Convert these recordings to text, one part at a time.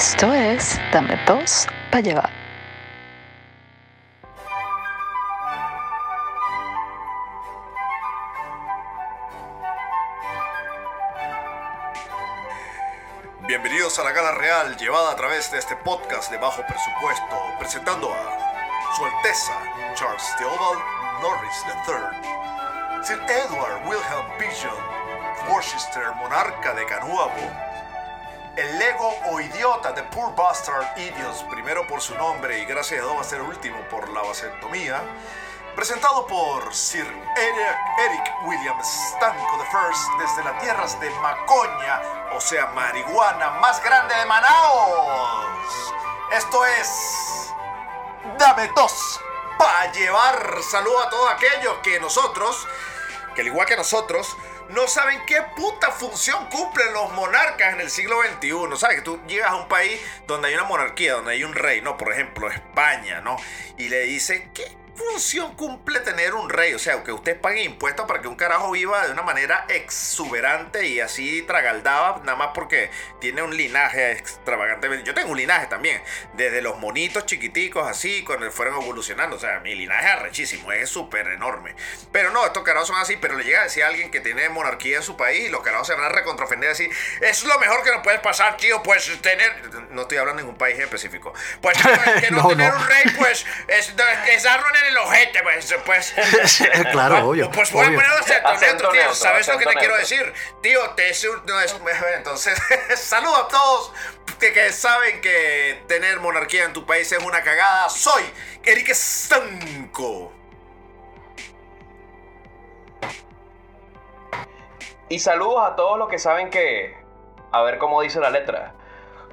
Esto es Dame dos para llevar. Bienvenidos a la Gala Real, llevada a través de este podcast de bajo presupuesto, presentando a Su Alteza Charles Theobald Norris III, Sir Edward Wilhelm Pigeon, Worcester, monarca de Canuabo, el Lego o idiota de Poor Bastard Idiots, primero por su nombre y gracias a Dios va a ser último por la vasectomía, presentado por Sir Eric, William Stanco I desde las tierras de Macoña, o sea, marihuana más grande de Manaos. Esto es Dame dos para llevar saludo a todos aquellos que nosotros, que al igual que nosotros, no saben qué puta función cumplen los monarcas en el siglo XXI. ¿Sabes? Que tú llegas a un país donde hay una monarquía, donde hay un rey, ¿no? Por ejemplo, España, ¿no? Y le dicen, ¿qué función cumple tener un rey? O sea, que usted pague impuestos para que un carajo viva de una manera exuberante y así tragaldaba, nada más porque tiene un linaje extravagante. Yo tengo un linaje también, desde los monitos chiquiticos así, cuando fueron evolucionando. O sea, mi linaje es arrechísimo, es súper enorme. Pero no, estos carajos son así, pero le llega a decir a alguien que tiene monarquía en su país y los carajos se van a recontrofender así. Es lo mejor que nos puede pasar, tío, pues tener... No estoy hablando de ningún país específico. Pues que no, No, tener no. un rey, pues es, es darlo en el ojete, pues... pues claro, obvio. Pues voy a obvio. poner acento Acento neutro, tío. neutro, ¿Sabes lo que te quiero decir? Tío, te es un- no es- Entonces, saludo a todos que, que saben que tener monarquía en tu país es una cagada. Soy Eric Stanco. Y saludos a todos los que saben que, a ver cómo dice la letra,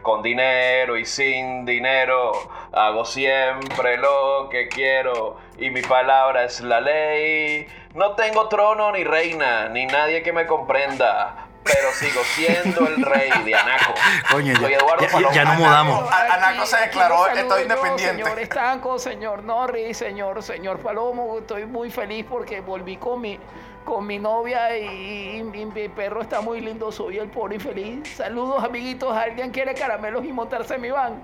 con dinero y sin dinero, hago siempre lo que quiero y mi palabra es la ley. No tengo trono ni reina, ni nadie que me comprenda, pero sigo siendo el rey de Anaco. Coño, ya- Soy Eduardo ya- ya nos mudamos. Anaco se declaró saludo yo, independiente. Señor Estanco, señor Norris, señor, señor Palomo, estoy muy feliz porque volví con mi, con mi novia y, y mi, mi perro está muy lindo, soy el pobre infeliz. Saludos amiguitos, ¿alguien quiere caramelos y montarse en mi van?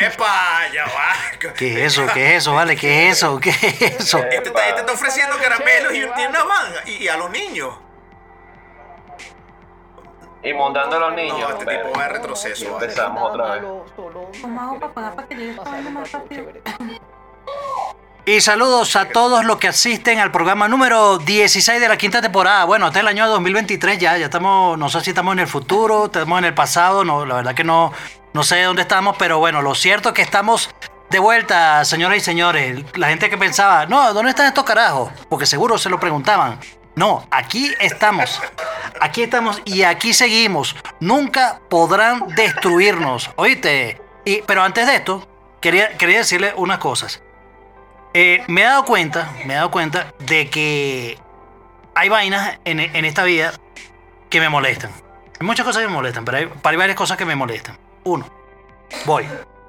¡Epa! Ya va. ¿Qué es eso? ¿Qué es eso? ¿Vale? ¿Qué es eso? ¿Qué es eso? Este está, este está ofreciendo caramelos y tiene una manga. Y, y a los niños. Y montando a los niños. No, este tipo va a retroceso. hacer Empezamos otra vez. malo, solo ¿Cómo hago para pagar para que llegue más rápido? Y saludos a todos los que asisten al programa número 16 de la quinta temporada. Bueno, hasta el año 2023 ya, ya estamos, no sé si estamos en el futuro, estamos en el pasado, no, la verdad que no, no sé dónde estamos, pero bueno, lo cierto es que estamos de vuelta, señoras y señores. La gente que pensaba, no, ¿dónde están estos carajos? Porque seguro se lo preguntaban. No, aquí estamos. Aquí estamos y aquí seguimos. Nunca podrán destruirnos. ¿Oíste? Pero antes de esto, quería, quería decirle unas cosas. Eh, me he dado cuenta, me he dado cuenta de que hay vainas en, en esta vida que me molestan. Hay muchas cosas que me molestan, pero hay, hay varias cosas que me molestan. Uno, voy.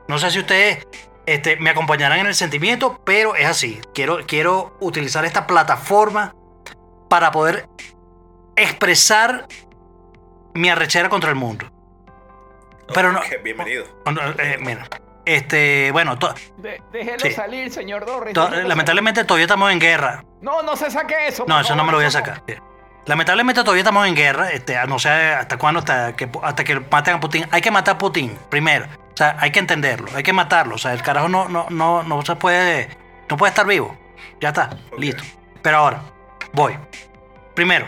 No sé si ustedes este, me acompañarán en el sentimiento, pero es así. Quiero, quiero utilizar esta plataforma para poder expresar mi arrechera contra el mundo. Pero no. Bienvenido. no, eh, mira, este, bueno, to- De- déjelo Sí. salir, señor to- déjelo lamentablemente todavía estamos en guerra. No, no se saque eso. No, eso no me lo voy a no. sacar. Lamentablemente todavía estamos en guerra, este, no sé hasta cuándo, hasta que, hasta que maten a Putin. Hay que matar a Putin primero. O sea, hay que entenderlo, hay que matarlo. O sea, el carajo no, no, no, no se puede, no puede estar vivo. Ya está, listo. Pero ahora, voy. Primero,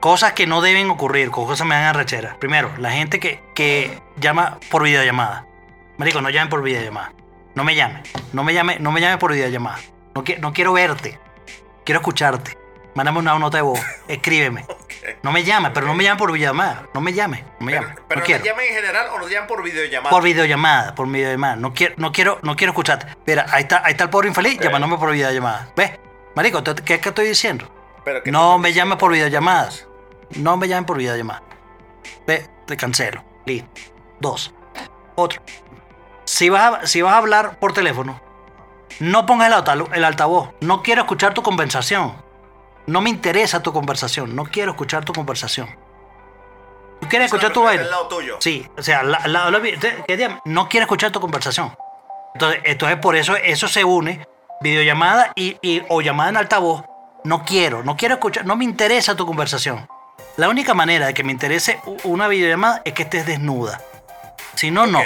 cosas que no deben ocurrir, cosas que me dan arrechera. Primero, la gente que, que llama por videollamada. Marico, no llamen por videollamada. No me llame. No me llame, no me llame por videollamada. No, qui- no quiero verte. Quiero escucharte. Mándame una nota de voz. Escríbeme. No me llames, pero no me llames por videollamada. No me llames. No me Pero, llames. pero no ¿nos quiero. llaman en general o nos llaman por videollamada? Por videollamada, por videollamada. No quiero, no quiero, no quiero escucharte. Mira, ahí está, ahí está el pobre infeliz llamándome por videollamada. ¿Ves? Marico, ¿te- ¿qué, qué estoy diciendo? Pero que No me llames por videollamadas. No me llamen por videollamada. Ve, te cancelo. Listo. Dos. Otro. Si vas a, si vas a hablar por teléfono, no pongas el, alta- el altavoz. No quiero escuchar tu conversación. No me interesa tu conversación. No quiero escuchar tu conversación. Tú quieres escuchar tu vaina. Sí, o sea, la, la- la- no quiere escuchar tu conversación. Entonces, entonces por eso eso se une, videollamada y, y- o llamada en altavoz. No quiero, no quiero escuchar, no me interesa tu conversación. La única manera de que me interese una videollamada es que estés desnuda. Si no, no.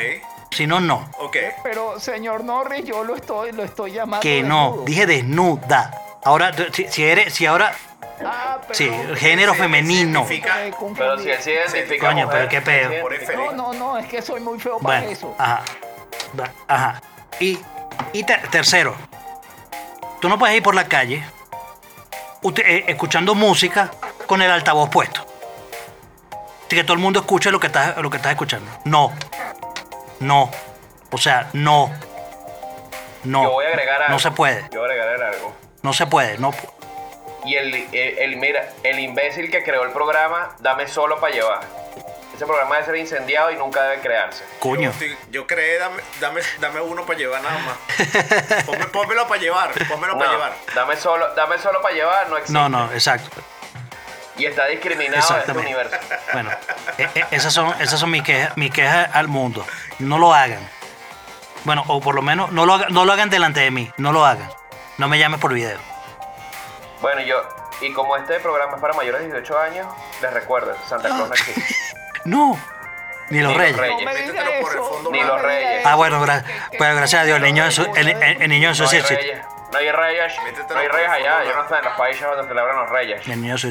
Si no, no. Ok. Pero, señor Norris, yo lo estoy, lo estoy llamando. Que no. desnudo. Dije desnuda. Ahora, si, si eres, si ahora, Ah, sí, perdón. género Se- femenino. se. Pero si él se identifica. Coño, mujer, pero qué pedo. No, no, no, es que soy muy feo para Bueno, eso. ajá. Ajá. Y, y ter- tercero, tú no puedes ir por la calle usted- eh, escuchando música con el altavoz puesto. Así que todo el mundo escuche lo que estás, lo que estás escuchando. No. No. O sea, no. No. Yo voy a agregar algo. No se puede. Yo voy a agregar algo. No se puede. No. Y el, el, el- mira, el imbécil que creó el programa, dame solo para llevar. Ese programa debe ser incendiado y nunca debe crearse. Coño. Yo, creé, dame, dame, dame uno para llevar nada más. Ponme- pónmelo para llevar, pónmelo para No, llevar. dame solo, dame solo para llevar, no existe. No, no, exacto. Y está discriminado en este universo. Bueno, e- e- esas son, esas son mis quejas, mis quejas al mundo. No lo hagan. Bueno, o por lo menos no lo, hagan, no lo hagan delante de mí. No lo hagan. No me llames por video. Bueno, yo, y como este programa es para mayores de 18 años, les recuerdo, Santa Claus no existe. No. Ni los Ni los reyes. reyes. No me diga Métetelo por el eso. Ni los reyes. Ah, bueno, gra- bueno, gracias a Dios. El niño en su, el, el- el niño en su No hay reyes, no hay reyes, no hay reyes allá, yo no sé en los países donde celebran los reyes. El niño en su.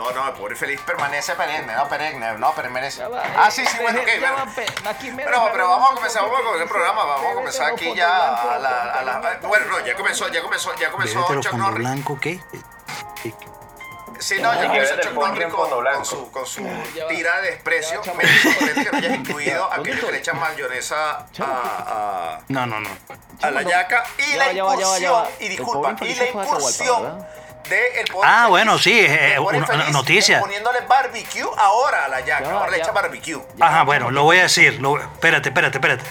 No, no, el pobre feliz permanece perenne, no perenne, no permanece. Va, Ah, sí, sí, bueno, ok, bueno. Pero, pero vamos a comenzar, vamos a comenzar el programa, vamos a comenzar aquí ya a la, a la- Bueno, no, ya comenzó, ya comenzó, ya comenzó Chuck Norris. blanco, ¿qué? Sí, no, comenzó bébete Chuck Norris con, con su, con su tira de desprecio. Me sorprende que no hayas incluido ¿Dónde aquellos que le echan mayonesa a, a, No, no, no. a la yaca y la incursión, y disculpa, y la incursión. De el Ah, bueno, sí, eh, una- noticia. Poniéndole barbecue ahora a la yaca, ahora le echa barbecue. Ajá, bueno, lo voy a decir. Lo, espérate, espérate, espérate.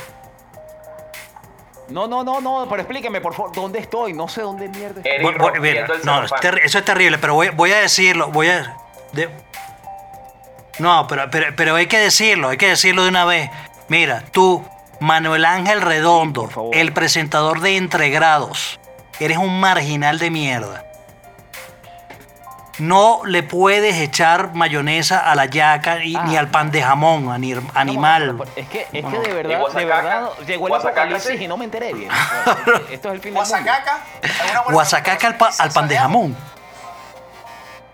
No, no, no, no, pero explíqueme, por favor, ¿dónde estoy? No sé dónde mierda estoy. Eric Voy- voy- mira, rompiendo el no, es eso es terrible, pero voy, voy a decirlo, voy a... de- no, pero, pero, pero hay que decirlo, hay que decirlo de una vez. Mira, tú, Manuel Ángel Redondo, el presentador de Entregrados, eres un marginal de mierda. No le puedes echar mayonesa a la yaca y- Ah. ni al pan de jamón, ani- animal. No, es que, es No. que de verdad, de guasacaca. verdad, llegó el apocalipsis sí. y no me enteré bien. Esto es el fin del mundo. Guasacaca. ¿alguna buena Guasacaca al, pa- al pan de jamón.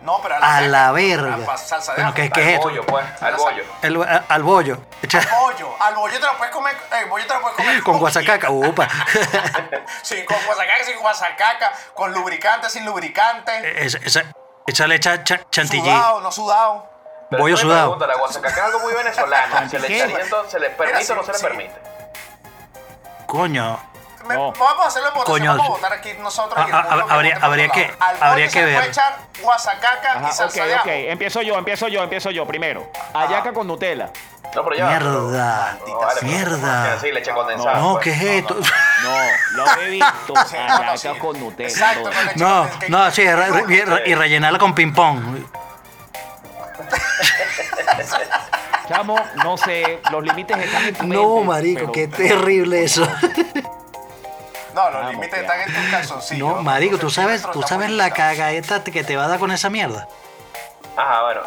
No, pero A yaca, la a verga. salsa de Bueno. ¿qué, qué es Al esto? bollo, pues, al bollo. El- a- al bollo. Echa- Al bollo, al bollo te lo puedes comer, el bollo te lo puedes comer con guasacaca. Upa. Sí, con guasacaca, sin guasacaca, con lubricante, sin lubricante, Esa, esa, échale cha- cha- chantilly. sudado, no sudado. Pero Bollo yo me sudado. pregunto, la guasacaca es algo muy venezolano. ¿Se le ¿Qué? echaría entonces? ¿Se le permite o no se le sí. permite? Coño. Me- No. Vamos a hacerlo en votación, Coño, vamos a votar aquí nosotros. Ah, y el ah, público habría- por habría que-. Al habría que ver. echar guasacaca Ajá, y salsa ok, de ajo. ok, empiezo yo, empiezo yo, empiezo yo primero. Ayaca con Nutella. No, pero ya. Mierda. pero- no, vale, pero- Mierda. Sí, leche condensada. No, pues. ¿qué es esto? No, lo he visto. Ayaca con Nutella. Exacto, todo. con leche No, no, sí, re- re- re- y rellenarla con ping-pong. Chamo, no sé, los límites están en tu No, mente, marico, pero- qué terrible eso. No, los límites están en tus calzoncillos. No, marico, tú sabes, tú sabes la cagadeta que te va a dar con esa mierda. Ajá, bueno.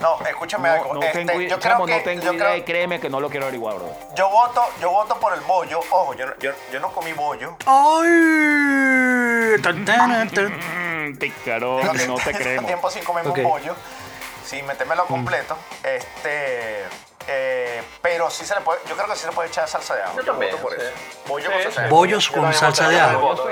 No, escúchame No, algo. no este, tengo, yo chamo, creo no que tengo yo, idea creo- y créeme que no lo quiero averiguar, bro. yo voto, yo voto por el bollo. Ojo, yo, no- yo, yo no comí bollo. ¡Ay! Tan, tan, tan. Picarón, no te creemos. tiempo sin comer Ok. un bollo. Sin metérmelo completo. Este. Eh, pero sí se le puede. Yo creo que sí se le puede echar salsa de ajo. Yo también, voto por sí. eso. Bollo Sí, con sí. salsa de ajo. Bollos con salsa de ajo.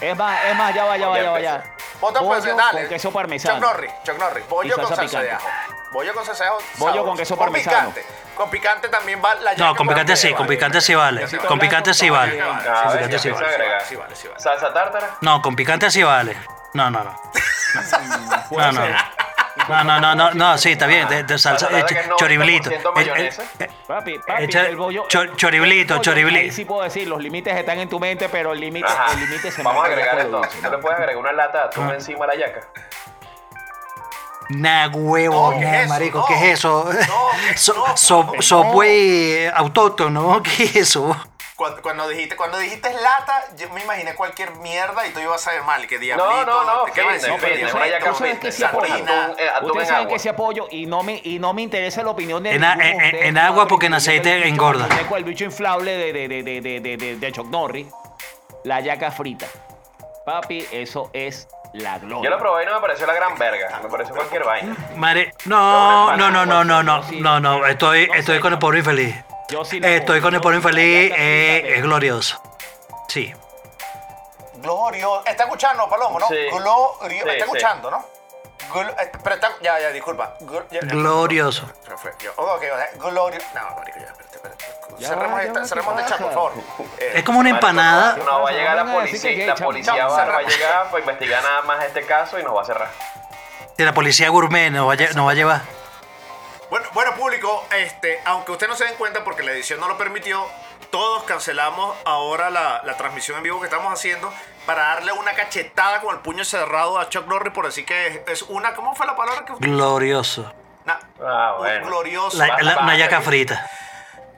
Es más, es más, ya va, ya va, Ya va, ya. Vota pues, dale. con queso parmesano. Chuck Norris, Chuck Norris. Bollo con salsa salsa de picante. ajo. Bollo con salsa de ajo. Bollo con queso parmesano. picante. Con picante también va la No, con picante sí, vale, con picante sí vale. Con picante sí está vale. Ah, Con picante sí vale. Sí sí. ¿Salsa tártara? No, con picante sí vale. No, no, no. No, no. No, no, no, no, no, sí, está bien. De, de salsa, eh, ch- choriblito. 90% Eh, eh, eh, Papi, papi, Echa- el bollo. cho- choriblito, el bollo, choriblito. Ahí sí puedo decir, los límites están en tu mente, pero el límite el límite se Vamos a agregar entonces. ¿No le puedes agregar una lata de atún Ah. encima a la yaca? Nah, huevo, No, marico, No. ¿qué es eso? No, So- no, so- no. Subway autóctono, ¿qué es eso? Cuando, cuando dijiste, cuando dijiste lata, yo me imaginé cualquier mierda y tú ibas a ver mal, que No, diablito. no, no, ¿qué fitness, tú sabes- tú sabes que sí apoyo. sardina, atún, eh, atún Ustedes en saben que se apoyo y no me, y no me interesa la opinión de En a- en- ustedes, en agua porque en aceite el bicho- engorda. el bicho inflable de, de, de, de, de, de, de- de Chuck Norris. La yaca frita. Papi, eso es la gloria. Yo lo probé y no me pareció la gran verga. Me pareció cualquier vaina. Mare, no, no, no, no, no, no, no, no, estoy, estoy con el pobre infeliz. Yo sí la Estoy con el pobre Yo- infeliz, eh, es glorioso. Sí. Glorio. ¿Está escuchando, Palomo, no? Sí. Glorio. Sí, está sí. escuchando, ¿no? Gl- eh, pero está, ya, ya, disculpa. Gl- ya- Glorioso. Se fue. Yo- ok, ok, Glorio. No, marico, ya, espérate, espérate. Ya, cerremos esta, ¿qué cerremos pasa? chat, por favor. Eh, Es como una empanada. No, no va a llegar la policía. La policía va, va a llegar para investigar nada más este caso y nos va a cerrar. De la policía gourmet nos va a, lle- nos va a llevar. Bueno, bueno, público, este, aunque usted no se den cuenta porque la edición no lo permitió, todos cancelamos ahora la, la transmisión en vivo que estamos haciendo para darle una cachetada con el puño cerrado a Chuck Norris por decir que es, es una, ¿cómo fue la palabra que usted? Glorioso. Ah, un glorioso. La- la- una yaca frita.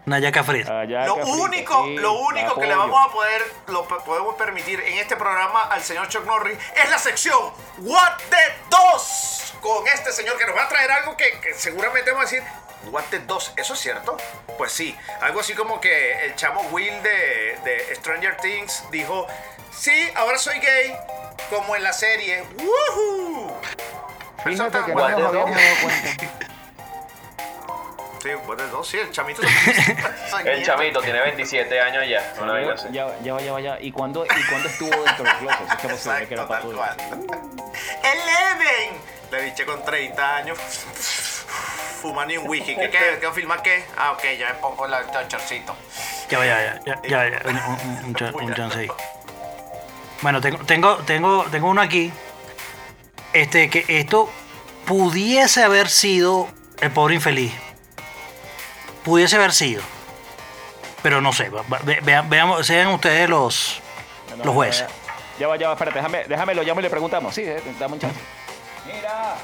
Una yaca frita. La yaca Lo frita, único, sí, lo único que le vamos a poder, lo podemos permitir en este programa al señor Chuck Norris es la sección What the 2 con este señor que nos va a traer algo que, que seguramente vamos a decir What the 2, ¿eso es cierto? Pues sí, algo así como que el chamo Will de, de Stranger Things dijo, sí, ahora soy gay, como en la serie. ¡Woohoo! Fíjate que no What nos the habíamos dog. dado cuenta. Sí, What the 2, sí, el chamito. El chamito tiene 27 años ya. Así. Ya, ya, ya, ya. ¿Y cuándo, ¿Y cuándo estuvo dentro del closet? Es que que era Exacto, para tal todo. cual. Eleven. Le biché con 30 años. Fumando un whisky. ¿Qué, qué, qué filma qué? Ah, ok, ya me pongo el chorcito. Ya va, ya, ya, ya, ya, un, un, un chance ahí. Bueno, tengo, tengo, tengo, tengo uno aquí. Este, que esto pudiese haber sido el pobre infeliz. Pudiese haber sido. Pero no sé, ve- vean, veamos, sean ustedes los, No, los jueces. Ya va, ya va, espérate, déjame, déjame lo llamo y le preguntamos. Sí, eh, dame un chance. Mira.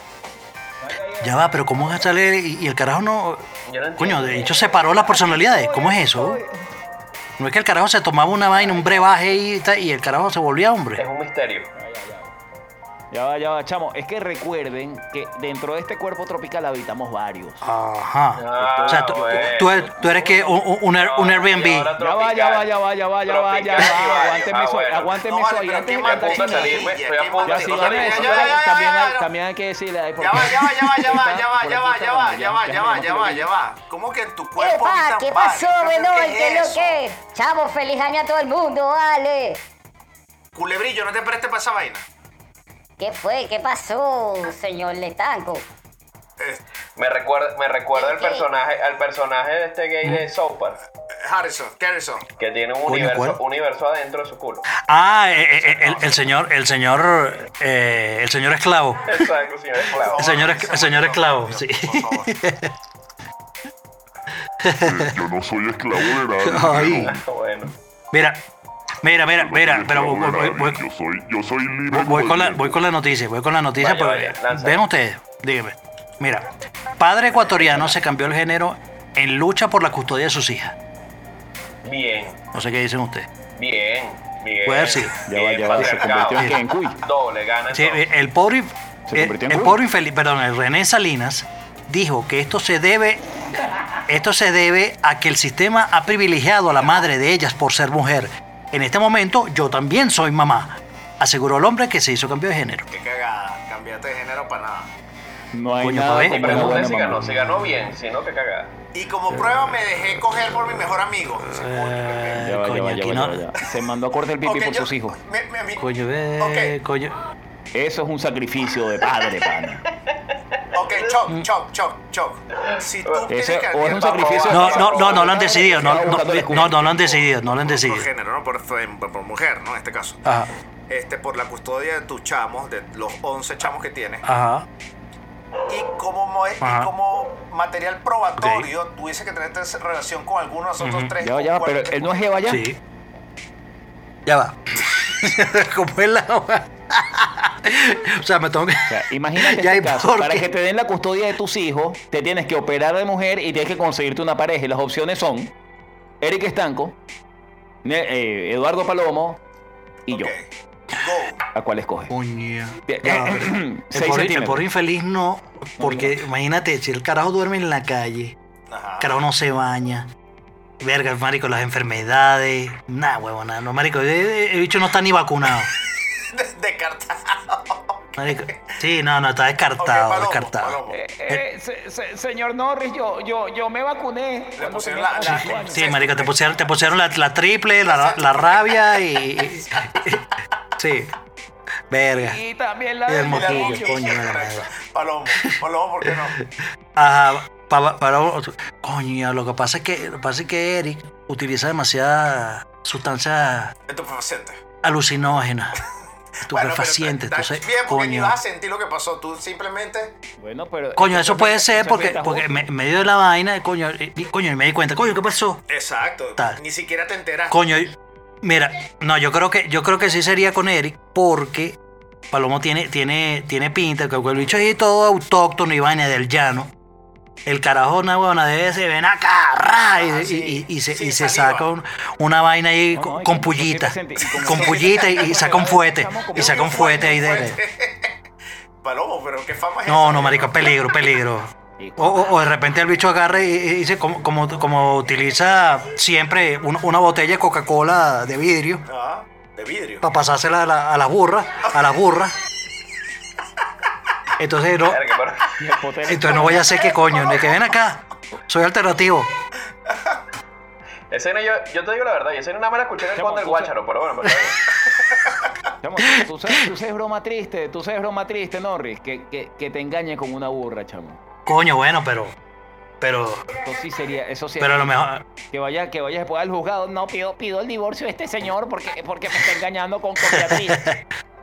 Ya va, pero ¿cómo es a salir y, y el carajo no... Coño, de hecho separó las personalidades. ¿Cómo es eso? No es que el carajo se tomaba una vaina, un brebaje y, y el carajo se volvía Es hombre. un misterio. Ya va, ya va, chamo. Es que recuerden que dentro de este cuerpo tropical habitamos varios. Ajá. Ah, O sea, tú, bueno. tú eres, tú eres que un, un, un Air- un Y Airbnb. Ya va, ya va, ya va, ya va, ya va, ya y va. Aguánteme Ah, eso, aguánteme eso pero antes ¿qué de cantar pues, estoy a ¿Qué punto Ya sí, también, hay, que decirle. Ya va, ya va, ya va, ya va, ya va, ya va, ya va, ya, va, ya, va, ya, va, ya, ya va. ¿Cómo que en tu cuerpo habitan ¿qué pasó, Benoit? ¿Qué ¿Qué es lo que? Chavo, feliz año a todo el mundo, vale. Culebrillo, no te prestes para esa vaina. ¿Qué fue? ¿Qué pasó, señor Letanco? Eh, Me recuerda, me recuerda el ¿Qué? personaje, al personaje de este gay de South Park, Harrison, Harrison. que tiene un universo, ¿cuál? universo adentro de su culo. Ah, eh, eh, el, el señor, el señor, eh, el señor esclavo. Exacto, señor esclavo. El señor, es- el señor esclavo, sí. Yo no soy esclavo de nadie. Ay. Bueno, Mira, mira, mira, mira, pero voy, yo soy, yo soy libre. voy con la, voy con la noticia, voy con la noticia, Vaya, vaya, lanza. vean ustedes, díganme. Mira, padre ecuatoriano se cambió el género en lucha por la custodia de sus hijas. bien, No sé qué dicen ustedes. bien, bien. Puede sido. Ya va, ya va, se convirtió en en cuy. Doble, gana Sí, el pobre, Se el, convirtió en el pobre infeliz, perdón, el René Salinas dijo que esto se debe, esto se debe a que el sistema ha privilegiado a la madre de ellas por ser mujer. En este momento yo también soy mamá, aseguró el hombre que se hizo cambio de género. Qué cagada. Cambiate de género para nada. No hay Coño, nada pa' ver. Y pregunté si ganó, si ganó bien, si no, que cagada. Y como prueba me dejé coger por mi mejor amigo. Eh, coño, aquí no-. Se mandó a cortar el pipí Ok, por yo- sus hijos. me- me- mi- Coño, ve, coño. Eso es un sacrificio de padre, pana. Ok, choc, choc, choc, choc. Si tú tienes Ese- que o es un sacrificio- No, no, no, no lo han decidido, no, no, no, no lo han decidido, no lo han por decidido. género, ¿no? Por, por- por mujer, ¿no? En este caso. Ajá, Este, por la custodia de tus chamos, de los 11 chamos que tienes. ajá. Y como, mo- y como material probatorio, tuviese que tener esta relación con alguno de nosotros tres. Ya va, ya va, pero él no es Eva ya. Sí. Ya va. ¿Cómo es la O sea, me tengo que. O sea, imagínate Ya, este ¿y caso. por Para que te den la custodia de tus hijos, te tienes que operar de mujer y tienes que conseguirte una pareja. Y las opciones son Eric Estanco, eh, Eduardo Palomo y yo. ¿A cuál No, pero el, el pobre infeliz no. Porque imagínate, si el carajo duerme en la calle, Ajá. el carajo no se baña. Verga, marico, las enfermedades. Nah, huevona, no, marico. El, el bicho no está ni vacunado. De- Descartado. Sí, no, no, está descartado, Ok, Palomo, descartado. Palomo. Eh, eh, se- se- señor Norris, yo, yo, yo me vacuné. cuando pusieron tenía la- como la- años. Sí, marico, te pusieron, te pusieron la, la triple, la, la rabia y, y- Sí. Verga. Y también la Y el del moquillo, coño la. Palomo, Palomo, ¿por qué no? Ajá, pa- para, coño, lo que pasa es que, lo que pasa es que Eric utiliza demasiada sustancia alucinógena, estupefaciente, está entonces, Bien, porque ni coño. vas a sentir lo que pasó. Tú simplemente. Bueno, pero. Coño, eso puede ser porque, porque me- en medio de la vaina, coño, y, y, coño, y me di cuenta, coño, ¿qué pasó? Exacto. Tal. Ni siquiera te enteras. Coño, y- mira, no, yo creo que, yo creo que sí sería con Eric, porque Palomo tiene, tiene, tiene pinta, que el bicho es todo autóctono y vaina del llano. El carajo, una huevona debe se ven acá, ra, y, Ah, y- sí. y- y se, Sí, saca un- una vaina ahí No, con, con pullita, con pullita y, saca un fuete, y saca un fuete ahí de... Palomo, pero qué fama es No, no, marico, peligro, peligro. O, o- o de repente el bicho agarra y, y dice, como, como, como utiliza siempre un- una botella de Coca-Cola de vidrio, Ah, de vidrio. para pasársela a la, a la burra, a la burra. Entonces no, y entonces no voy a hacer qué coño, de que ven acá, soy alternativo. Ese no, yo, yo te digo la verdad, yo ese no nada más la escuché en el Chamo, del tú Guácharo, pero bueno, pero bien. Chamo, tú, sabes, tú sabes broma triste, tú sabes broma triste, Norris, que, que, que te engañe con una burra, chamo. Coño, bueno, pero, pero, Eso sí sería, eso sí. pero a lo mejor, Que vaya, que vayas después al juzgado. No, pido, pido el divorcio de este señor porque, porque me está engañando con, con Beatriz.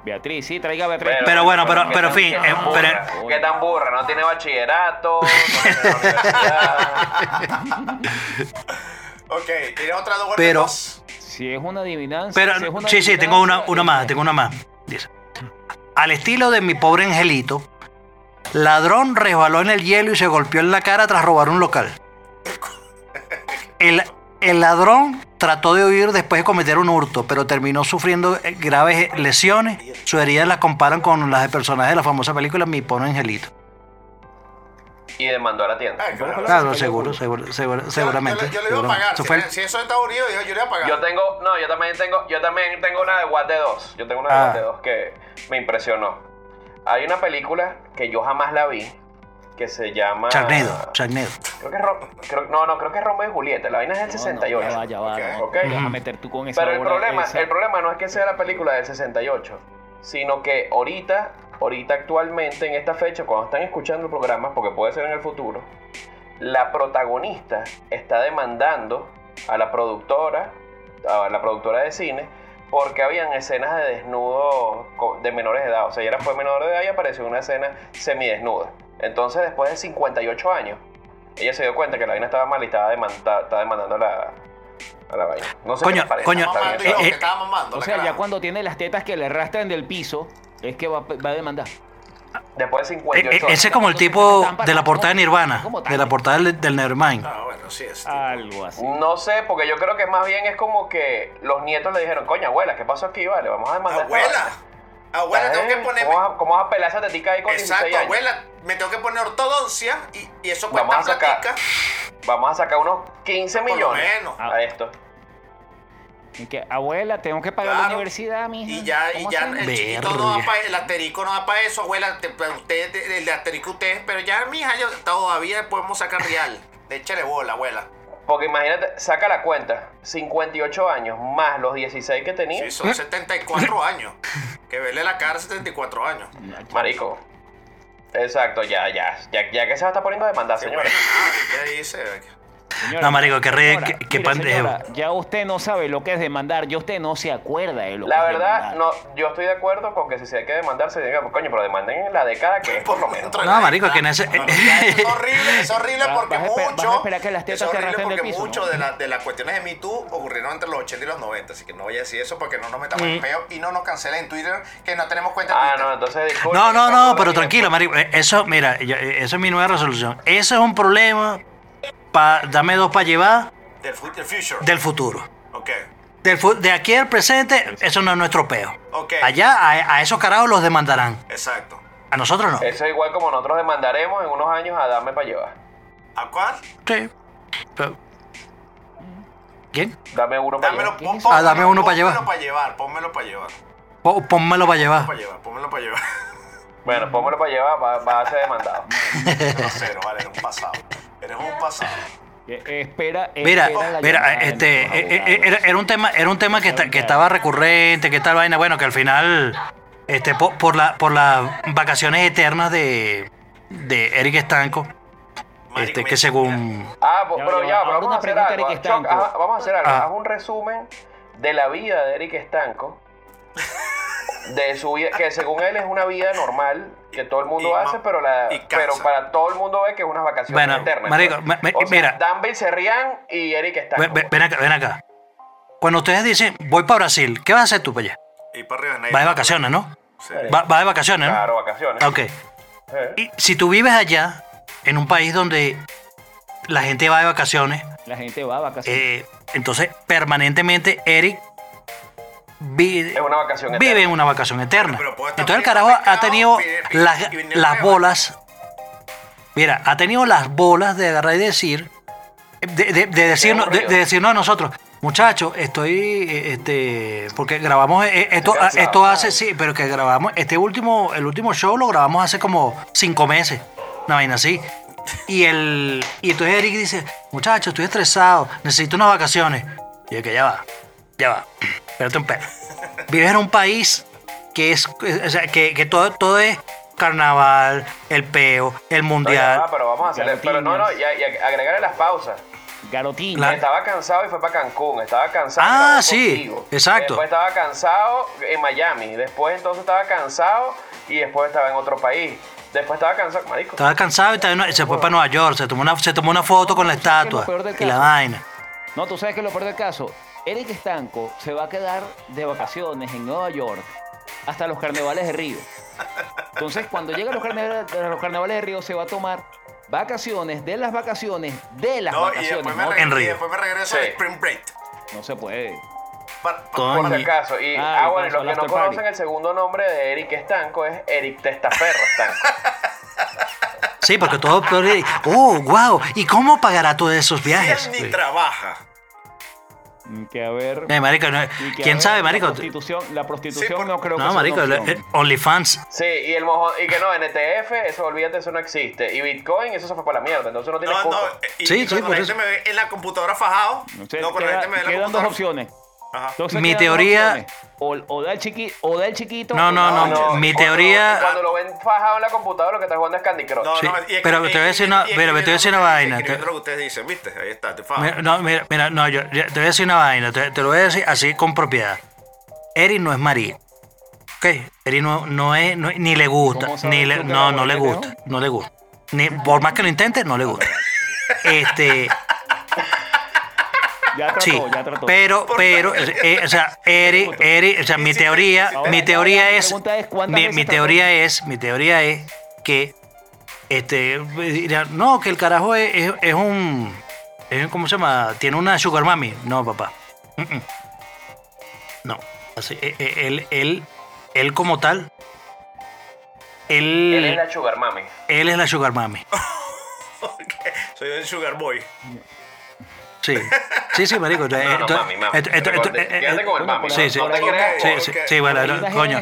Beatriz, sí, traiga a Beatriz. Pero bueno, pero- ¿qué pero, tan- fin, qué eh, tan pero- burra? ¿Qué tan burra? No tiene bachillerato, no tiene universidad. Ok, ¿tienes otra vuelta? Pero- dos? Si es una adivinanza. pero, si es una sí, sí, tengo una, una más, tengo una más. Dice, al estilo de mi pobre angelito, ladrón resbaló en el hielo y se golpeó en la cara tras robar un local. El, el ladrón trató de huir después de cometer un hurto, pero terminó sufriendo eh, graves lesiones. Sus heridas las comparan con las de personajes de la famosa película Mi pobre angelito. Y demandó a la tienda. Ah, claro. Claro, seguro, seguro, seguro- seguramente. Yo, yo le iba a pagar. Si, fue el- si eso es Estados Unidos, yo, yo le iba a pagar. Yo tengo, no, yo también tengo, yo también tengo una de Guate 2. Yo tengo una de Ah. Guate 2 que me impresionó. Hay una película que yo jamás la vi que se llama Charnedo, Charnedo. Creo que es Ro- creo- no, no, creo que es Romeo y Julieta. La vaina es del No, no, 68. ya va, ya va, Ok. no. Vas a meter tú con esa Pero el problema, esa- el problema no es que sea la película del 68, sino que ahorita, ahorita actualmente, en esta fecha, cuando están escuchando el programa, porque puede ser en el futuro, la protagonista está demandando a la productora, a la productora de cine, porque habían escenas de desnudo de menores de edad. O sea, ella fue menor de edad y apareció en una escena semidesnuda. Entonces, después de 58 años, ella se dio cuenta que la vaina estaba mal y estaba, demanda- estaba demandando a la, a la vaina. No sé Coño, qué parece. coño, mamando eh, que eh, estaba mamando. O sea, ya cuando tiene las tetas que le arrastran del piso, es que va, va a demandar. Después de Eh, 58 eh, años. ese es como el tipo de la portada de Nirvana, de la portada del, del Nevermind. Ah, bueno, sí es. Algo así. No sé, porque yo creo que más bien es como que los nietos le dijeron, coño, abuela, ¿qué pasó aquí? Vale, vamos a demandar. esta Abuela. Vaina". Abuela, tengo que ponerme. ¿Cómo vas, a, cómo vas a pelar esa tetica ahí con 16 Exacto, años? abuela, me tengo que poner ortodoncia y, y eso cuesta Vamos a sacar- platica. Vamos a sacar unos 15 Por lo millones menos. a esto. Y que, abuela, tengo que pagar la Claro. universidad, mija. Y ya, y ¿Cómo ya hacemos? el chiquito no da para el asterisco no da para eso, abuela. te- usted, el de asterisco ustedes, pero ya, mija, yo todavía podemos sacar real. Échale bola, abuela. Porque imagínate, saca la cuenta, 58 años más los 16 que tenía. Sí, son 74 años. Que verle la cara 74 años. Marico. Exacto, ya, ya, ya, ya que se va a estar poniendo a demandar, señores. bueno, ¿qué dice? Señora, No, marico, qué re- señora, mire, pendejo. señora, Ya usted no sabe lo que es demandar, ya usted no se acuerda de lo La que es verdad, demandar. no, yo estoy de acuerdo con que si se hay que demandar, se diga, coño, pero demanden en la década que es por lo menos. No, marico, que en ese... Es horrible, es horrible porque mucho. que las es tetas se arrastren del piso, mucho ¿no? de, la- de las cuestiones de Me Too ocurrieron entre los 80 y los 90. Así que no voy a decir eso porque no nos metamos Mm. en peo y no nos cancelen en Twitter que no tenemos cuenta en Ah, Twitter. no, entonces disculpe. No, no, no, pero tranquilo, marico. eh, Eso, mira, yo- eh, eso es mi nueva resolución. Eso es un problema, pa, dame dos para llevar Del, fu- del future. del futuro. Ok. Del fu- de aquí al presente, eso no es nuestro peo. Ok. Allá, a, a esos carajos los demandarán. Exacto. A nosotros no. Eso es igual como nosotros demandaremos en unos años a Dame para llevar. ¿A cuál? Sí. Pero- ¿Quién? Dame uno para llevar. pon- Ah, dame pónmelo- uno pa' llevar. Pónmelo para llevar, pónmelo para llevar. Pónmelo para llevar. Para llevar, pónmelo para llevar. Bueno, pónmelo para llevar, va, va a ser demandado. Grosero, vale, eres un pasado. Eres un pasado. Espera, Mira, espera la mira, de este, eh, eh, era, era un tema, era un tema que, esta- que estaba recurrente, que tal vaina, bueno, que al final, este, po- por, la, por las vacaciones eternas de, de Eric Estanco, este, que según, Ah, Ya, pero ya, ya, ahora pero vamos una a hacer pregunta, algo. Eric Choc, Estanco. ajá, vamos a hacer algo. Ah. Haz un resumen de la vida de Eric Estanco. De su vida, que según él es una vida normal, que todo el mundo Y hace, pero la pero para todo el mundo ve que es unas vacaciones Bueno, eternas. marico, me- me- O sea, mira. Danville Serrián y Eric Estanco. ven, ven- ven acá, ven acá. Cuando ustedes dicen, voy para Brasil, ¿qué vas a hacer tú para allá? Y para arriba, nadie- Va de vacaciones, ¿no? Sí. Va, va de vacaciones, ¿no? Claro, vacaciones. Ok. Y si tú vives allá, en un país donde la gente va de vacaciones, La gente va a vacaciones. eh, entonces permanentemente Eric vi- Es una vacación vive eterna. en una vacación eterna. Pero Entonces el carajo ha tenido las, las bolas. Mira, ha tenido las bolas de agarrar y decir, de, de- de decirnos, de, decirnos a nosotros, muchachos, estoy, eh, este, porque grabamos eh, esto, Estoy cansado. esto hace, sí, pero que grabamos, este último, el último show lo grabamos hace como cinco meses, una vaina así. Y el, y entonces Eric dice, muchachos, estoy estresado, necesito unas vacaciones. Y yo que ya va, ya va, espérate un pelo. Vives en un país que es, o sea, que, que todo, todo es carnaval, el peo, el mundial. va, pero vamos a hacerle. Pero no, no, y, y agregarle las pausas. Garotín. La- Estaba cansado y fue para Cancún. Estaba cansado. Ah, sí, contigo. exacto. Después estaba cansado en Miami. Después entonces estaba cansado y después estaba en otro país. Después estaba cansado, marico. Estaba cansado y estaba en- se fue para Nueva York, se tomó una, se tomó una foto con la ¿Sabes qué es lo estatua y la vaina. No, tú sabes que lo peor del caso, Eric Estanco se va a quedar de vacaciones en Nueva York hasta los carnavales de Río. Entonces, cuando lleguen los carnavales, los carnavales de Río, se va a tomar vacaciones de las vacaciones de las No, y vacaciones. después, me ¿no? regreso, En Río. y después me regreso Sí. al Spring Break. No se puede. Por si acaso. Y, Ah, ah, bueno, y los que no party. conocen el segundo nombre de Eric Estanco es Eric Testaferro Estanco. Sí, porque todo. Oh, wow. ¿Y cómo pagará todos esos viajes? él ni trabaja. Que a ver. Eh, marico, no- que, ¿quién sabe, La marico? prostitución, la prostitución Sí, por- no creo que No, marico, el OnlyFans. Sí, y el mojón, y que no, NTF, eso olvídate, eso no existe. Y Bitcoin, eso se fue para la mierda, entonces no tiene No, no. Y, Sí, y sí, por la eso. me ve en la computadora fajado. No sé, no, cuando la queda- gente me ve en la quedan dos computadora. opciones. Ajá. Mi teoría-. O, o da el chiqui, o da el chiquito. No, no, da- no. mi cuando- teoría- Cuando lo ven fajado en la computadora, lo que está jugando es Candy Crush. No, Sí, no, y es pero te voy a decir una- pero te voy a decir una vaina, te- lo que ustedes dicen, ¿viste? Ahí está, te fajo. Mira, no, mira, mira, no, yo, yo te voy a decir una vaina, te, te lo voy a decir así con propiedad. Eric no es María. ¿Ok? Eric no, no es, no- ni le gusta, ¿Cómo sabes ni le, no, no le gusta, no le gusta. Ni, por más que lo intente, no le gusta. Este, Ya trató, sí, ya trató. pero, pero, eh, o sea, Eric, Eric, o sea, mi teoría, Ahora- mi teoría es, pregunta es, ¿cuántas mi, veces mi trató? teoría es, mi teoría es que, este, no, que el carajo es, es- es un, es, ¿cómo se llama? Tiene una sugar mami. No, papá. No, así, eh, eh, él, él, él como tal, él, Él es la Sugar Mami. él es la sugar mami. Soy el Sugar Boy. Sí, sí, sí, marico. No, no, mami, mami. Esto- esto- esto- Quédate eh, con el mami. Sí, sí. Sí, sí, sí, bueno, coño.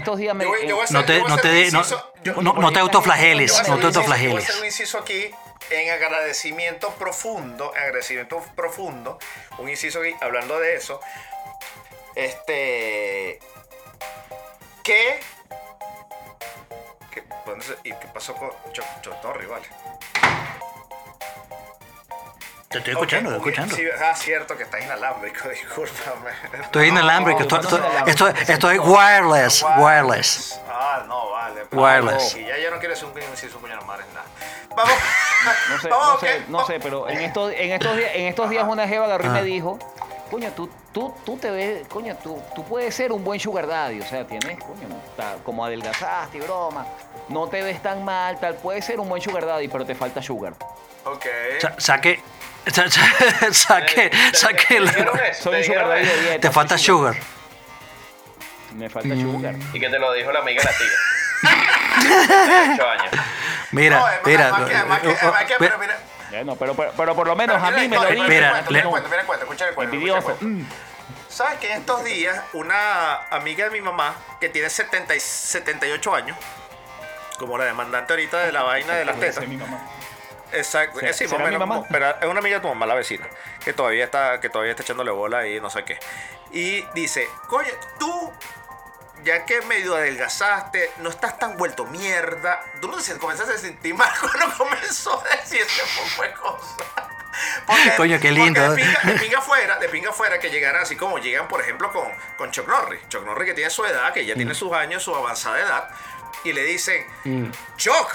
No te, no te, no, no, te autoflageles, Yo voy a hacer no un te inciso- Voy a autoflageles. hacer un inciso aquí en agradecimiento profundo, agradecimiento profundo, un inciso aquí hablando de eso. Este. ¿Qué? ¿Qué, dónde se- ¿Y qué pasó con Norris, vale? Te estoy escuchando, estoy escuchando. Sí, ah, cierto que está inalámbrico, discúlpame. Estoy inalámbrico, No, estoy, no, estoy, no, no, estoy, no, estoy wireless, wireless. Ah, no, vale. Wireless. Y ya yo no quiero ser un coño, si es un coño no madre, nada. Vamos. No sé, Vamos, no sé, no sé, pero en estos, en estos días, en estos días una jeva agarró y me dijo, coño, tú, tú, tú te ves, coño, tú, tú puedes ser un buen sugar daddy, o sea, tienes, coño, ta- como adelgazaste y broma, no te ves tan mal, tal, puedes ser un buen sugar daddy, pero te falta sugar. Ok. Sa- Saque, sa- sa- saque, ¿Te- saque, te la-? Soy ¿Te un sugar daddy de dieta. te falta sugar. Me falta sugar. Y que te lo dijo la amiga de la tía. De ocho años. Mira, No, además- mira, además que- además que- eh, además que- eh, pero mira, Bueno, pero, pero, pero por lo menos pero a mí mira me lo dijo. mira, Mira, cuento, mira cuento, escucha el cuento, Envidioso. cuento. Mm. ¿Sabes que en estos días una amiga de mi mamá que tiene 70 y 78 años, como la demandante ahorita de la vaina de las tetas, mi mamá. Exacto, ¿Será- eh, sí, será mi menos, mamá? como- pero es una amiga de tu mamá, la vecina, que todavía está, que todavía está echándole bola y no sé qué. Y dice, coño, tú, ya que medio adelgazaste, no estás tan vuelto mierda, tú no te comenzaste a sentir mal cuando comenzó a decir ese poco de cosas. Porque- Coño, qué porque lindo. De pinga, de pinga fuera, de pinga fuera que llegaran así como llegan, por ejemplo, con, con Chuck Norris. Chuck Norris que tiene su edad, que ya Mm. tiene sus años, su avanzada edad, y le dicen, Chuck,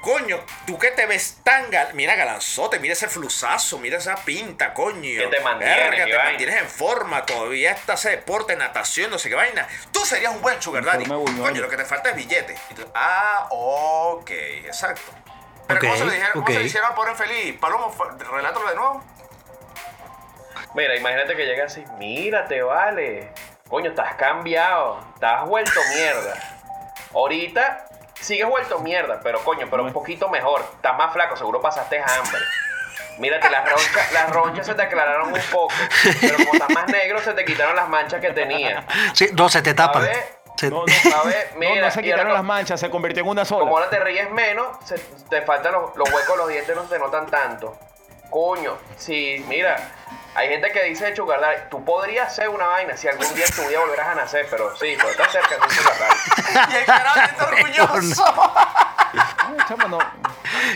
Coño, tú que te ves tan gal... Mira, galanzote, mira ese flusazo, mira esa pinta, coño. Que te mantiene, Verga, qué te mantienes en forma, todavía estás ese deporte, natación, no sé qué vaina. Tú serías un buen sugar daddy. Coño, lo que te falta es billete. Tú, ah, ok, exacto. Pero Ok, ¿cómo se lo dijeron? ¿Cómo se lo hicieron al pobre feliz? Palomo, relátalo de nuevo. Mira, imagínate que llega así, mírate, vale. Coño, estás cambiado, estás vuelto mierda. Ahorita sigues vuelto mierda, pero coño, pero un poquito mejor. Estás más flaco, seguro pasaste hambre. Mírate, las ronchas, las ronchas se te aclararon un poco, pero como estás más negro, se te quitaron las manchas que tenías. Sí, no, se te tapan. ver. Se- No, se ahora quitaron las manchas, se convirtió en una sola. Como ahora te ríes menos, se- te faltan los, los huecos los dientes, no se notan tanto. Coño, sí, mira, hay gente que dice Sugar Daddy, tú podrías ser una vaina si algún día en tu vida volverás a nacer, pero sí, pero estás cerca de un Sugar Daddy. Y el carajo está orgulloso. Ay, chamo, no.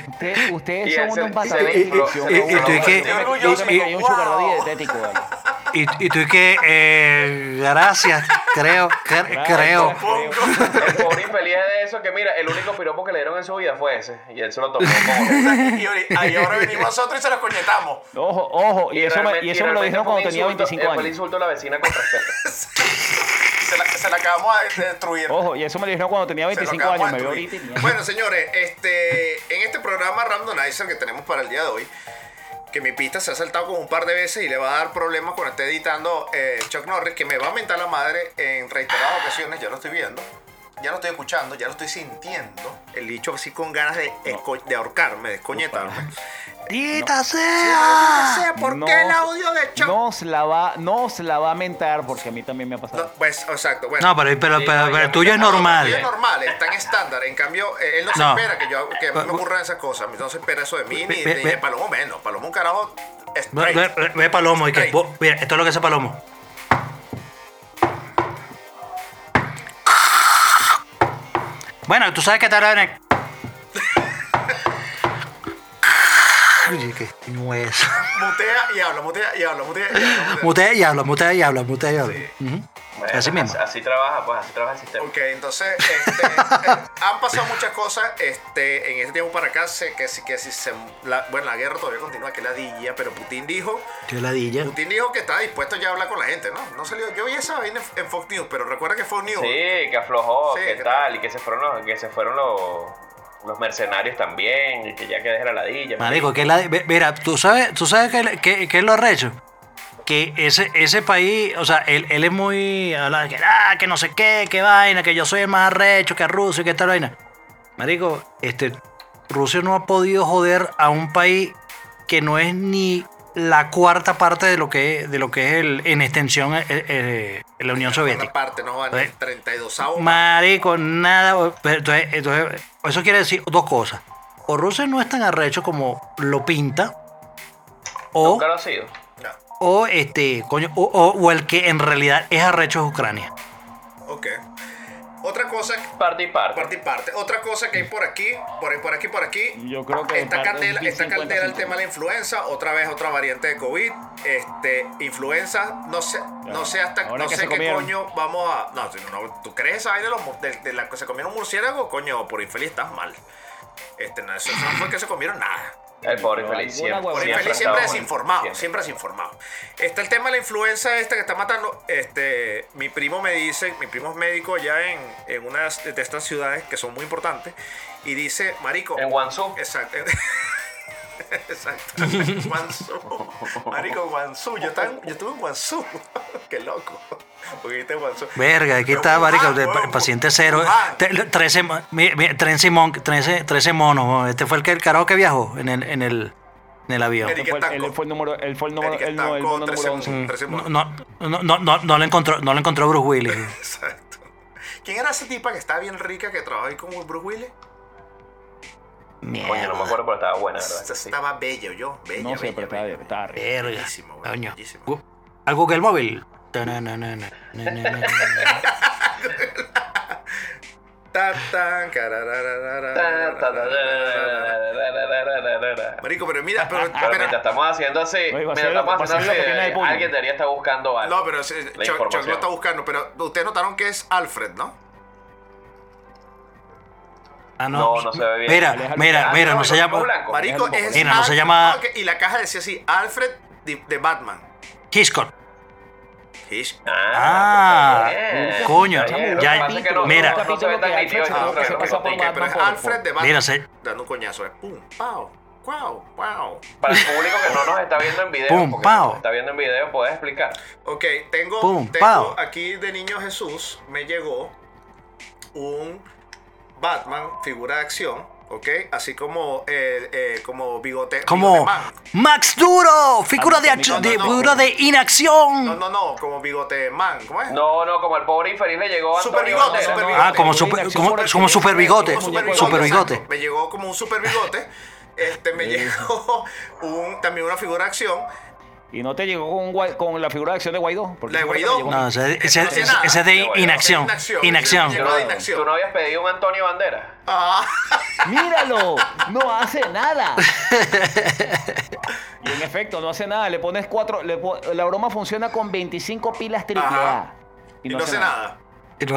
Usted- ustedes son unos y- batanes y- de y- ficción, y- y cabrón. tú y que- Yo me- un sugar daddy dietético, vale. Y, y tú y que, eh, gracias, creo, cre- creo. El pobre infeliz es de eso que mira, el único piropo que le dieron en su vida fue ese. Y él se lo tomó como. y, ahora- ahí ahora venimos nosotros y se lo coñetamos. Ojo, ojo, y, eso me, realmente- y eso me lo realmente dijeron fue cuando tenía insulto- 25 Fue el años. insulto a la vecina con respeto. Se la, se la acabamos de destruir. Ojo, y eso me lo dijeron cuando tenía Se lo 25 acabamos años, me veo destruir. ahorita y mierda. Bueno, señores, este, en este programa Randomizer que tenemos para el día de hoy, que mi pista se ha saltado como un par de veces y le va a dar problemas cuando esté editando eh, Chuck Norris, que me va a mentar la madre en reiteradas ocasiones, ya lo estoy viendo, ya lo estoy escuchando, ya lo estoy sintiendo, el dicho así con ganas de, de ahorcarme, de escoñetarme. ¡Dita Sí, sea! no sé por No qué el se- audio de Chuck... Nos la va, nos la va a mentar porque a mí también me ha No, pasado. pues, exacto, bueno. No, pero, pero, Sí, pero, no, pero el tuyo me es está- Yo normal. es normal, está en estándar. En cambio, eh, él no se No. espera que, yo, que a mí me ocurran esas cosas. No se espera eso de mí, ni Ve- de, ve- Palomo menos. Palomo un carajo Ve, straight. ve- ve- ve Palomo y que. Straight. Mira, esto es lo que hace Palomo. Bueno, tú sabes que te harán. Oye, qué no es. Mutea y habla, mutea y habla, mutea y habla. mutea. Mutea y habla, mutea y habla, mutea y habla. Bueno, Así mismo. Así, trabaja, pues así trabaja el sistema. Ok, entonces este, eh, han pasado muchas cosas este, en este tiempo para acá. Sé que, si- que si se, la, bueno, la guerra todavía continúa, que la dilla, pero Putin dijo, Qué ladilla. Putin dijo que está dispuesto ya a hablar con la gente, ¿no? no salió, yo vi esa vaina en, en Fox News, pero recuerda que Fox News. Sí, que aflojó, Sí, que que tal, y que se fueron los, que se fueron los, los mercenarios también, y que ya que deje la ladilla. Marico, que la, mira, tú sabes, tú sabes que, que, que es lo arrecho. Que ese, ese país, o sea, él, él es muy. Habla de que, ah, que no sé qué, qué vaina, que yo soy el más arrecho, que Rusia, que tal vaina. Marico, este, Rusia no ha podido joder a un país que no es ni la cuarta parte de lo que es, de lo que es el, en extensión eh, eh, la Unión Una Soviética. parte, no van Eh. en 32 avos. Marico, nada. Entonces, entonces, eso quiere decir dos cosas. O Rusia no es tan arrecho como lo pinta. O, Nunca lo ha sido. No, o este, coño, o, o- o el que en realidad es arrecho es Ucrania. ok. Otra cosa, Parte y parte. parte y parte. Otra cosa que hay por aquí, por, por aquí, por aquí. Yo creo que Está candela, está 50, candela el 50. tema de la influenza, otra vez otra variante de COVID. Este, influenza, no sé, no sé hasta Ahora no sé qué comieron. coño vamos a. No, ¿tú crees esa vaina de, de, de la que se comieron un murciélago? Coño, por infeliz estás mal. Este, no, eso, eso no fue que se comieron nada. El pobre infeliz siempre. Siempre infeliz siempre desinformado, siempre. siempre desinformado. Está el tema de la influenza esta que está matando. Este, mi primo me dice, mi primo es médico ya en, en una de estas ciudades que son muy importantes y dice, marico, En Guangzhou. Exacto. Exacto. Guangzhou. Marico, Guangzhou. Yo, estaba en- yo estuve en. Qué loco. Porque viste. Verga, aquí Pero está, Wuhan, marico, paciente cero. Wuhan. Te- 13, mo- mi- mi- 13, mon- 13, 13 monos. Este fue el que el carajo que viajó en el, en el, en el avión. Eric Él fue, Estanco. él fue el número, él fue el número, Eric él no, el Estanco, número 13 11. monos, 13 No, monos. no, no, no, no, no lo encontró, no lo encontró Bruce Willis. Exacto. ¿Quién era esa tipa que estaba bien rica que trabajaba ahí con Bruce Willis? Coño, no me acuerdo, pero estaba buena, ¿verdad? Estaba bella, yo. Bella, No sé, pero rico. Verga. Bellísimo, güey, Coño. Gu- ¿Al Google móvil? Marico, pero mira, pero, Pero mientras estamos haciendo así, mientras estamos haciendo alguien debería estar buscando algo. no, pero información. lo está buscando, pero ustedes notaron que es Alfred, ¿no? Ah, No, no se ve bien. Mira, mira, Ah, mira, no se llama blanco. Marico, es Mira, no se llama- y la caja decía así, Alfred de, de Batman. Hitchcock. Ah, bien. coño, ya- mira. Mira, se- Dando un coñazo, es pum, pao, guau, guau. Para el público que no nos está viendo en video, Pum, pao. está viendo en video, ¿puedes explicar? Ok, tengo, Pum, tengo pao. aquí de Niño Jesús, me llegó un Batman, figura de acción, ok, así como, eh, eh, como bigote, bigote Como man. Max Duro, figura de, acción- de, no, no. figura de No, inacción. no, no, como bigote man, ¿cómo es? No, no, como el pobre infeliz le llegó a Super bigote, super no, bigote. Ah, como super, inacción como, super bigote, Como super exacto. bigote. Me llegó como un super bigote. Este, me llegó un, también una figura de acción. Y no te llegó con, con la figura de acción de Guaidó. Porque La Guaidó. No, ese, ese- No sé ese- nada. ese es de inacción. inacción. ¿Tú no, de inacción. tú no habías pedido un Antonio Banderas? Ah, ¡Míralo! No hace nada. Y en efecto, no hace nada. Le pones cuatro. le la broma funciona con 25 pilas. Ajá. y no sé nada. Y no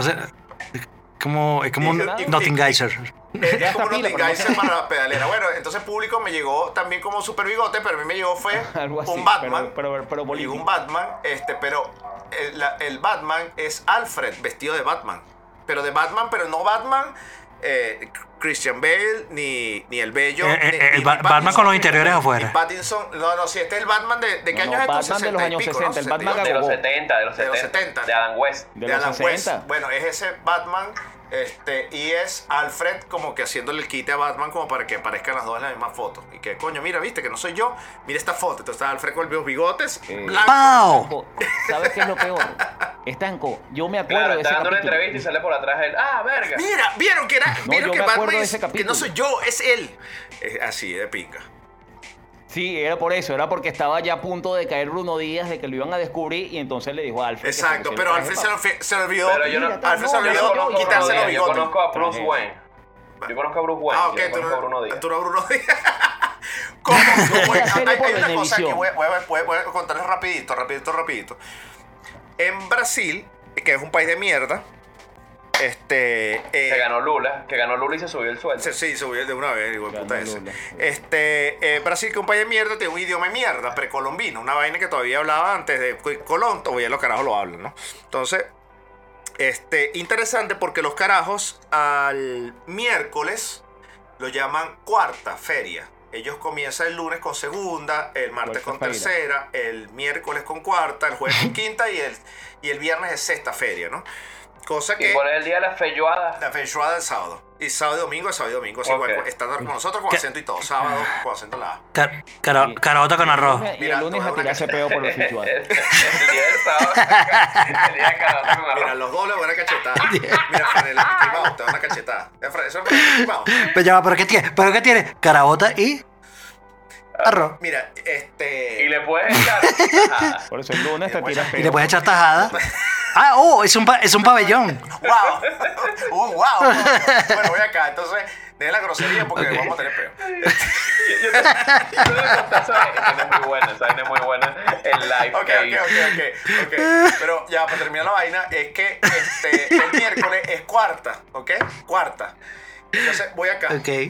Como, es como un Y- Geyser. Es, Ya es como unos pila, Geyser para la pedalera. Bueno, entonces público me llegó también como super bigote, pero a mí me llegó fue Algo así, un Batman. pero- pero- pero político. un Batman, este, pero el, la- el Batman es Alfred vestido de Batman. Pero de Batman, pero no Batman eh, Christian Bale, ni, ni el Bello. Eh, eh, ni- eh, ni el Ba- Pattinson. Batman con los interiores afuera. Pattinson, no, no, si este es el Batman de, ¿de qué No, años no, es esto? Batman de los 60 y años pico, 60, el ¿no? Batman 62. De los Gabó. 70, de los De 70. los 70. De Adam West. De de los Alan 60. West. Bueno, es ese Batman. Este, y es Alfred como que haciéndole el quite a Batman como para que parezcan las dos en la misma foto. Y que, coño, mira, viste que no soy yo. Mira esta foto. Entonces está Alfred con los bigotes. Estanco, ¿Sabes qué es lo peor? Estanco, yo me acuerdo Claro, de está ese dando una entrevista y sale por atrás él. ¡Ah, verga! Mira, vieron que era. No, vieron que Batman es- que no soy yo, es él. Es así, de pinga. Sí, era por eso, era porque estaba ya a punto de caer Bruno Díaz, de que lo iban a descubrir, y entonces le dijo a Alfred. Exacto, pero Alfred se, lo se olvidó. Pero yo no, Alfred se no, olvidó yo no conozco a quitarse los Díaz, yo bigotes. conozco a Bruce. Wayne. Yo conozco a Bruce Wayne. Ah, ok, yo tú a Bruno no, Díaz. tú no Bruno Díaz. ¿Cómo? ¿Cómo? Hay, hay una cosa que voy, voy voy a contarles rapidito, rapidito, rapidito. En Brasil, que es un país de mierda, este... eh, Que ganó Lula, que ganó Lula y se subió el sueldo. Sí, sí, subió de una vez, Ganó puta ese. Lula. Este, eh, Brasil, que es un país de mierda, tiene un idioma de mierda, precolombino, una vaina que todavía hablaba antes de Colón, todavía los carajos lo hablan, ¿no? Entonces, este, interesante porque los carajos al miércoles lo llaman cuarta feria. Ellos comienzan el lunes con segunda, el martes con tercera, el miércoles con cuarta, el jueves con quinta y el, y el viernes es sexta feria, ¿no? Cosa que... Y por el día de la feijoada. La feijoada del sábado. Y sábado y domingo es sábado y domingo. Así Ok. igual, estándar con nosotros con ¿Qué? acento y todo. Sábado con acento en la. Car- cara- Carota con arroz. Y Mira, el lunes a tirarse peo por los El, fichuados. el día del sábado. El día de cada con Mira, arroz. los dos le van a cachetada. Mira, Franel, estimado, te van a cachetada. Fran, Eso es el. Pero ya va, ¿pero qué tiene? ¿Pero qué tiene? Carabota y arroz. Mira, este. Y le puedes echar. Ajá. Por eso el lunes te tiras Y le puedes echar tajada. Ah, oh, es un, pa- es un pabellón. ¡Wow! ¡Un wow! Bueno, voy acá. Entonces, dejen la grosería porque vamos a tener peo. Yo, yo te- yo te voy a contar esa vaina. Esa vaina es muy buena, esa vaina es muy buena. El live Ok, que ok, hizo. ok, ok, ok. Pero ya, para terminar la vaina, es que este, el miércoles es cuarta, ¿ok? Cuarta. Entonces, voy acá. Ok. Eh,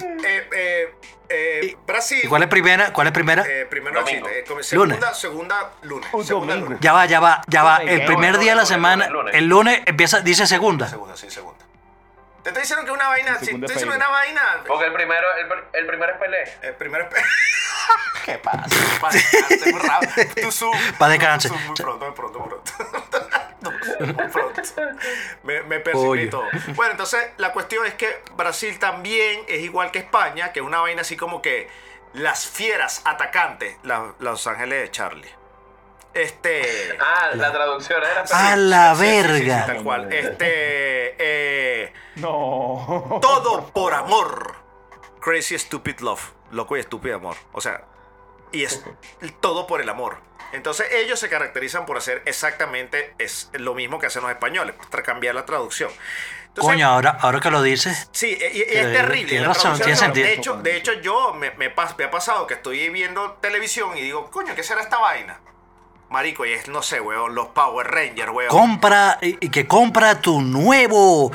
eh, eh, Brasil. ¿Y cuál es primera? ¿Cuál es primera? Eh, primero Domingo. chiste. eh, segunda, Lunes. segunda, lunes. Un segunda, domingo. lunes. Ya va, ya va, ya va. El primer día de la lunes, semana, lunes, lunes. el lunes empieza, dice segunda. Segunda, sí, segunda. Te estoy diciendo que una vaina, si estoy diciendo una vaina. Porque el primero, el, el primero es Pelé. El primero es. ¿Qué pasa? Para descansar, muy rápido. Tú zoom. Pa' descansar. Muy pronto, muy pronto, muy pronto. Muy pronto. Me, me todo. Bueno, entonces la cuestión es que Brasil también es igual que España, que es una vaina así como que las fieras atacantes, la- Los Ángeles de Charlie. Este. Ah, la traducción era A la Sí, sí, sí, sí, verga. tal cual. Este. eh, No. todo por amor. Crazy Stupid Love. Loco y estúpido amor. O sea, y es todo por el amor. Entonces ellos se caracterizan por hacer exactamente es lo mismo que hacen los españoles, para cambiar la traducción. Entonces, Coño, ahora, ahora que lo dices, Sí, y, y es terrible. tiene razón, tiene sentido. De hecho, de hecho yo me, me ha pasado que estoy viendo televisión y digo, coño, ¿qué será esta vaina? Marico, y es, no sé, weón, los Power Rangers, weón. compra y que compra tu nuevo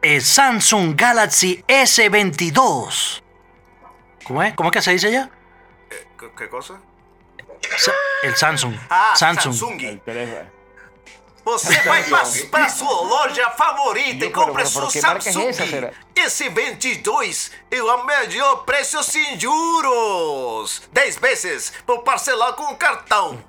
eh, Samsung Galaxy S22. ¿Cómo es? ¿Cómo es que se dice ya? ¿Qué, qué cosa? Sa- El Samsung. Ah, Samsung. Samsung. El teléfono. Você vai para sua loja favorita e compra é Samsung essa, será? S22 e o melhor preço sem juros. 10 vezes por parcelar com cartão.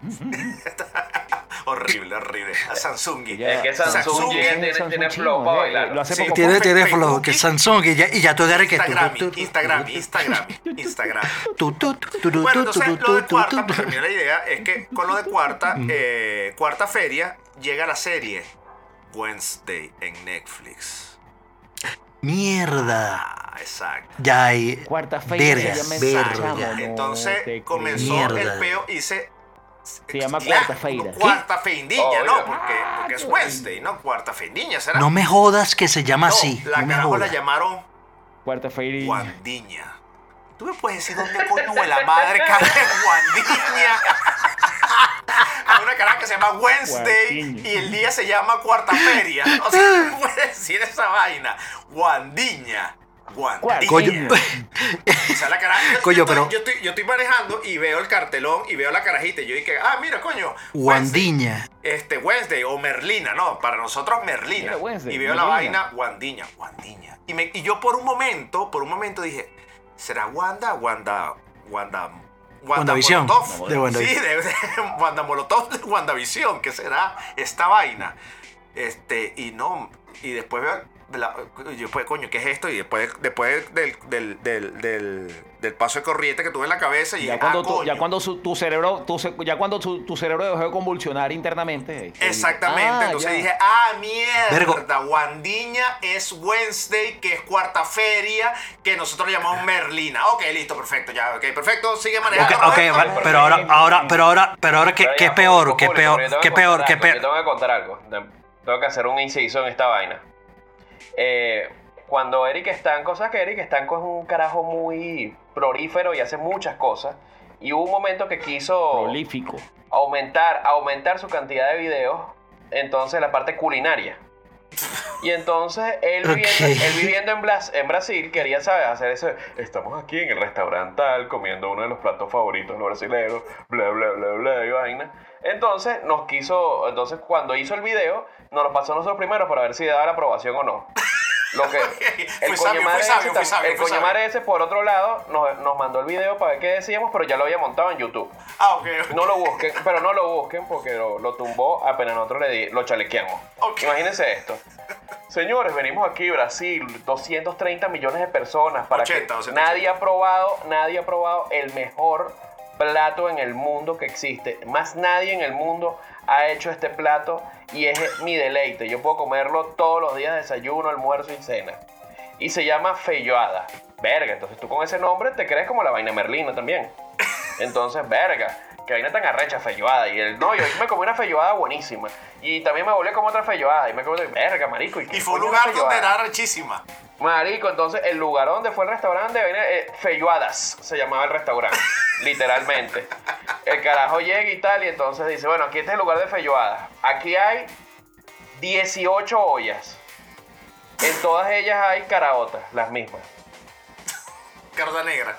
horrible, horrible. A Samsung. Es que Samsung, Samsung tiene, Samsung tiene flow para eh, bailar. lo hace Sí, poco Tiene, tiene flow, que Samsung y ya, y ya tú agarras que tú- Instagram, Instagram, Instagram, Bueno, entonces lo de cuarta, tú- para terminar la idea, es que con lo de cuarta, eh, cuarta feria, llega la serie Wednesday en Netflix. Mierda. Ah, exacto. Ya hay. Cuarta no Entonces te comenzó Mierda. el peo y se. Se llama Claro, cuarta feira. Cuarta feindiña, Obvio. ¿no? Porque, porque es Wednesday, ¿no? Cuarta feindiña, ¿será? No me jodas que se llama No, así. La no me carajo la llamaron Cuarta feira. Guandiña. ¿Tú me puedes decir dónde coño de la madre cae Guandiña? Hay una caraja que se llama Wednesday Guandiña. y el día se llama Cuarta Feria. O sea, no puedes decir esa vaina. Guandiña. Guandiña. Coño, O sea, la caraja, yo, Coño, yo estoy, pero- yo, estoy, yo estoy manejando y veo el cartelón y veo la carajita y yo dije, ah, mira, coño. Wednesday. Guandiña. Este, Wednesday o Merlina, no, para nosotros Merlina. Mira, Wednesday, y veo la vaina Wandiña, Wandiña. Y, me, y yo por un momento, por un momento dije, ¿será Wanda? Wanda, Wanda. Wanda WandaVision. Molotov. De WandaVision. Sí, de, de Wanda Molotov de WandaVision. ¿Qué será esta vaina? Este, y no, y después veo, la- y después, coño, ¿qué es esto? Y después, después del, del, del, del, del paso de corriente que tuve en la cabeza, y Ya dije, cuando, ah, tu, ya cuando su- tu cerebro, tu ya cuando tu, tu cerebro dejó de convulsionar internamente. eh, Exactamente, ah, entonces ya. dije, ah, mierda, Vergo. Wandiña es Wednesday, que es cuarta feria, que nosotros llamamos Merlina. Ok, listo, perfecto, ya, ok, perfecto, sigue manejando. ok, pero ahora, ahora, pero ahora, pero ahora, ¿qué, qué ya, peor? ¿Qué público, peor? yo tengo ¿Qué que peor? contar ¿Qué algo, Yo peor? tengo que contar algo. De- Tengo que hacer un inciso en esta vaina. Eh, cuando Eric Estanco, ¿sabes que Eric Estanco es un carajo muy prolífero y hace muchas cosas? Y hubo un momento que quiso Prolífico. aumentar, aumentar su cantidad de videos, entonces la parte culinaria. Y entonces él viviendo, Ok. él viviendo en, Blas- en Brasil quería saber hacer eso. Estamos aquí en el restaurante tal, comiendo uno de los platos favoritos de los brasileños, bla, bla, bla, bla, y vaina. Entonces nos quiso, entonces cuando hizo el video, nos lo pasó a nosotros primero para ver si daba la aprobación o no. Lo que ese el sabio. madre ese, por otro lado, nos, nos mandó el video para ver qué decíamos, pero ya lo había montado en YouTube. Ah, ok. No lo busquen, pero no lo busquen porque lo, lo tumbó apenas nosotros le di- lo chalequeamos. Imagínense esto. Señores, venimos aquí, Brasil, 230 millones de personas para 80, que 280. nadie ha probado, nadie ha probado el mejor plato en el mundo que existe. Más nadie en el mundo ha hecho este plato y es mi deleite. Yo puedo comerlo todos los días, desayuno, almuerzo y cena. Y se llama feijoada. Verga, entonces tú con ese nombre te crees como la vaina merlina también. Entonces, verga, qué vaina tan arrecha, feijoada. Y él, no, yo me comí una feijoada buenísima. Y también me volví a comer otra feijoada. Y me comí, verga, marico. ¿y fue un lugar donde era rechísima. Marico, entonces el lugar donde fue el restaurante, eh, Feijoadas, se llamaba el restaurante, literalmente. El carajo llega y tal, y entonces dice, bueno, aquí este es el lugar de Feijoadas. Aquí hay 18 ollas. En todas ellas hay caraotas, las mismas. Carta negra.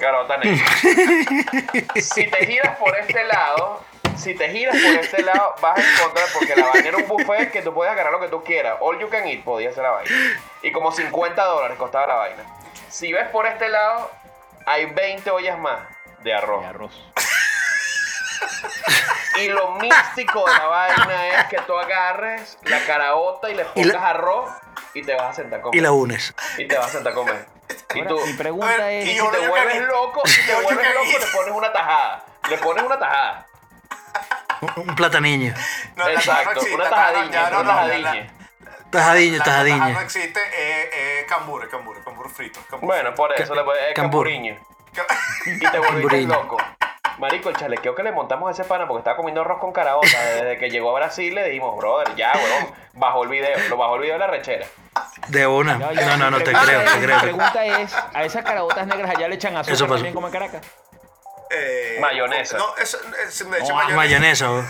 Carota negra. si te giras por este lado, si te giras por este lado, vas a encontrar, porque la vaina era un buffet que tú puedes agarrar lo que tú quieras. All you can eat podía ser la vaina. Y como 50 dólares costaba la vaina. Si ves por este lado, hay 20 ollas más de arroz. De arroz. Y lo místico de la vaina es que tú agarres la caraota y le Y la- pongas arroz y te vas a sentar a comer. Y la unes. Y te vas a sentar a comer. Y Ahora, tú, mi pregunta ver, es... y si yo- te vuelves loco, si te vuelves loco, le pones una tajada. Le pones una tajada. Un, un plataniño. No, Exacto, existe, una tajadilla, ya, no, una tajadilla. Tajadiño, La no existe, es eh, cambur, es cambur, es cambur frito. cambur Bueno, por eso le puedes. Es Cambur. camburiño. Y te volviste loco. Marico, el chalequeo que le montamos a ese pana porque estaba comiendo arroz con caraota. Desde que llegó a Brasil le dijimos, brother, ya, weón. Bajó el video. Lo bajó el video de la rechera. De una. Ya, ya, No, no, no, te creo, te Mi creo. pregunta es, ¿a esas carabotas negras allá le echan Eso azúcar pasó. también como en Caracas? Eh, Mayonesa. No, eso, es, me eché No, mayonesa. Mayonesa,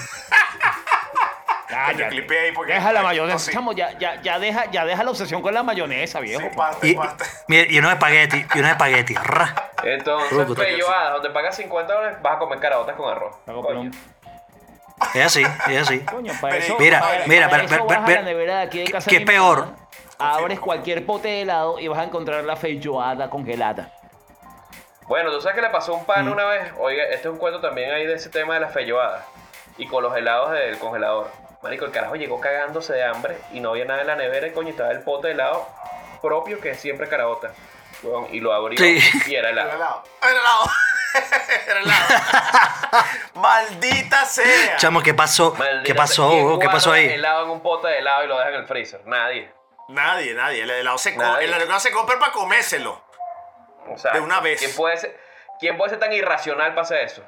ahí porque- Deja la no, mayonesa, sí. chamo, ya, ya, ya, deja, ya deja la obsesión con la mayonesa, viejo. Sí, pa. pasta, Y, y unos espagueti, y unos espagueti. Entonces, Pelloadas, donde pagas 50 dólares, vas a comer caraotas con arroz. Coño. Es así, es así. Coño, para Mira, eso, mira, para, mira, para pero- eso vas a la nevera de aquí de ¿qué- casa qué de mi peor? mamá, Abres cualquier pote de helado y vas a encontrar la feijoada congelada. Bueno, ¿tú sabes qué le pasó a un pan una vez? Oiga, este es un cuento también ahí de ese tema de las felloadas. Y con los helados del congelador. Marico, el carajo llegó cagándose de hambre y no había nada en la nevera y coño, estaba el pote de helado propio que es siempre carabota. Weón, y lo abrió Sí. y era Era helado. Era helado. Era helado. Maldita sea. Chamo, ¿qué pasó? Maldita ¿Qué pasó? ¿Qué pasó ahí? helado en un pote de helado y lo deja en el freezer? Nadie. Nadie, nadie. El helado se, Nadie. el helado se compra para comérselo. O sea, De una vez. ¿quién puede ser, quién puede ser tan irracional para hacer eso?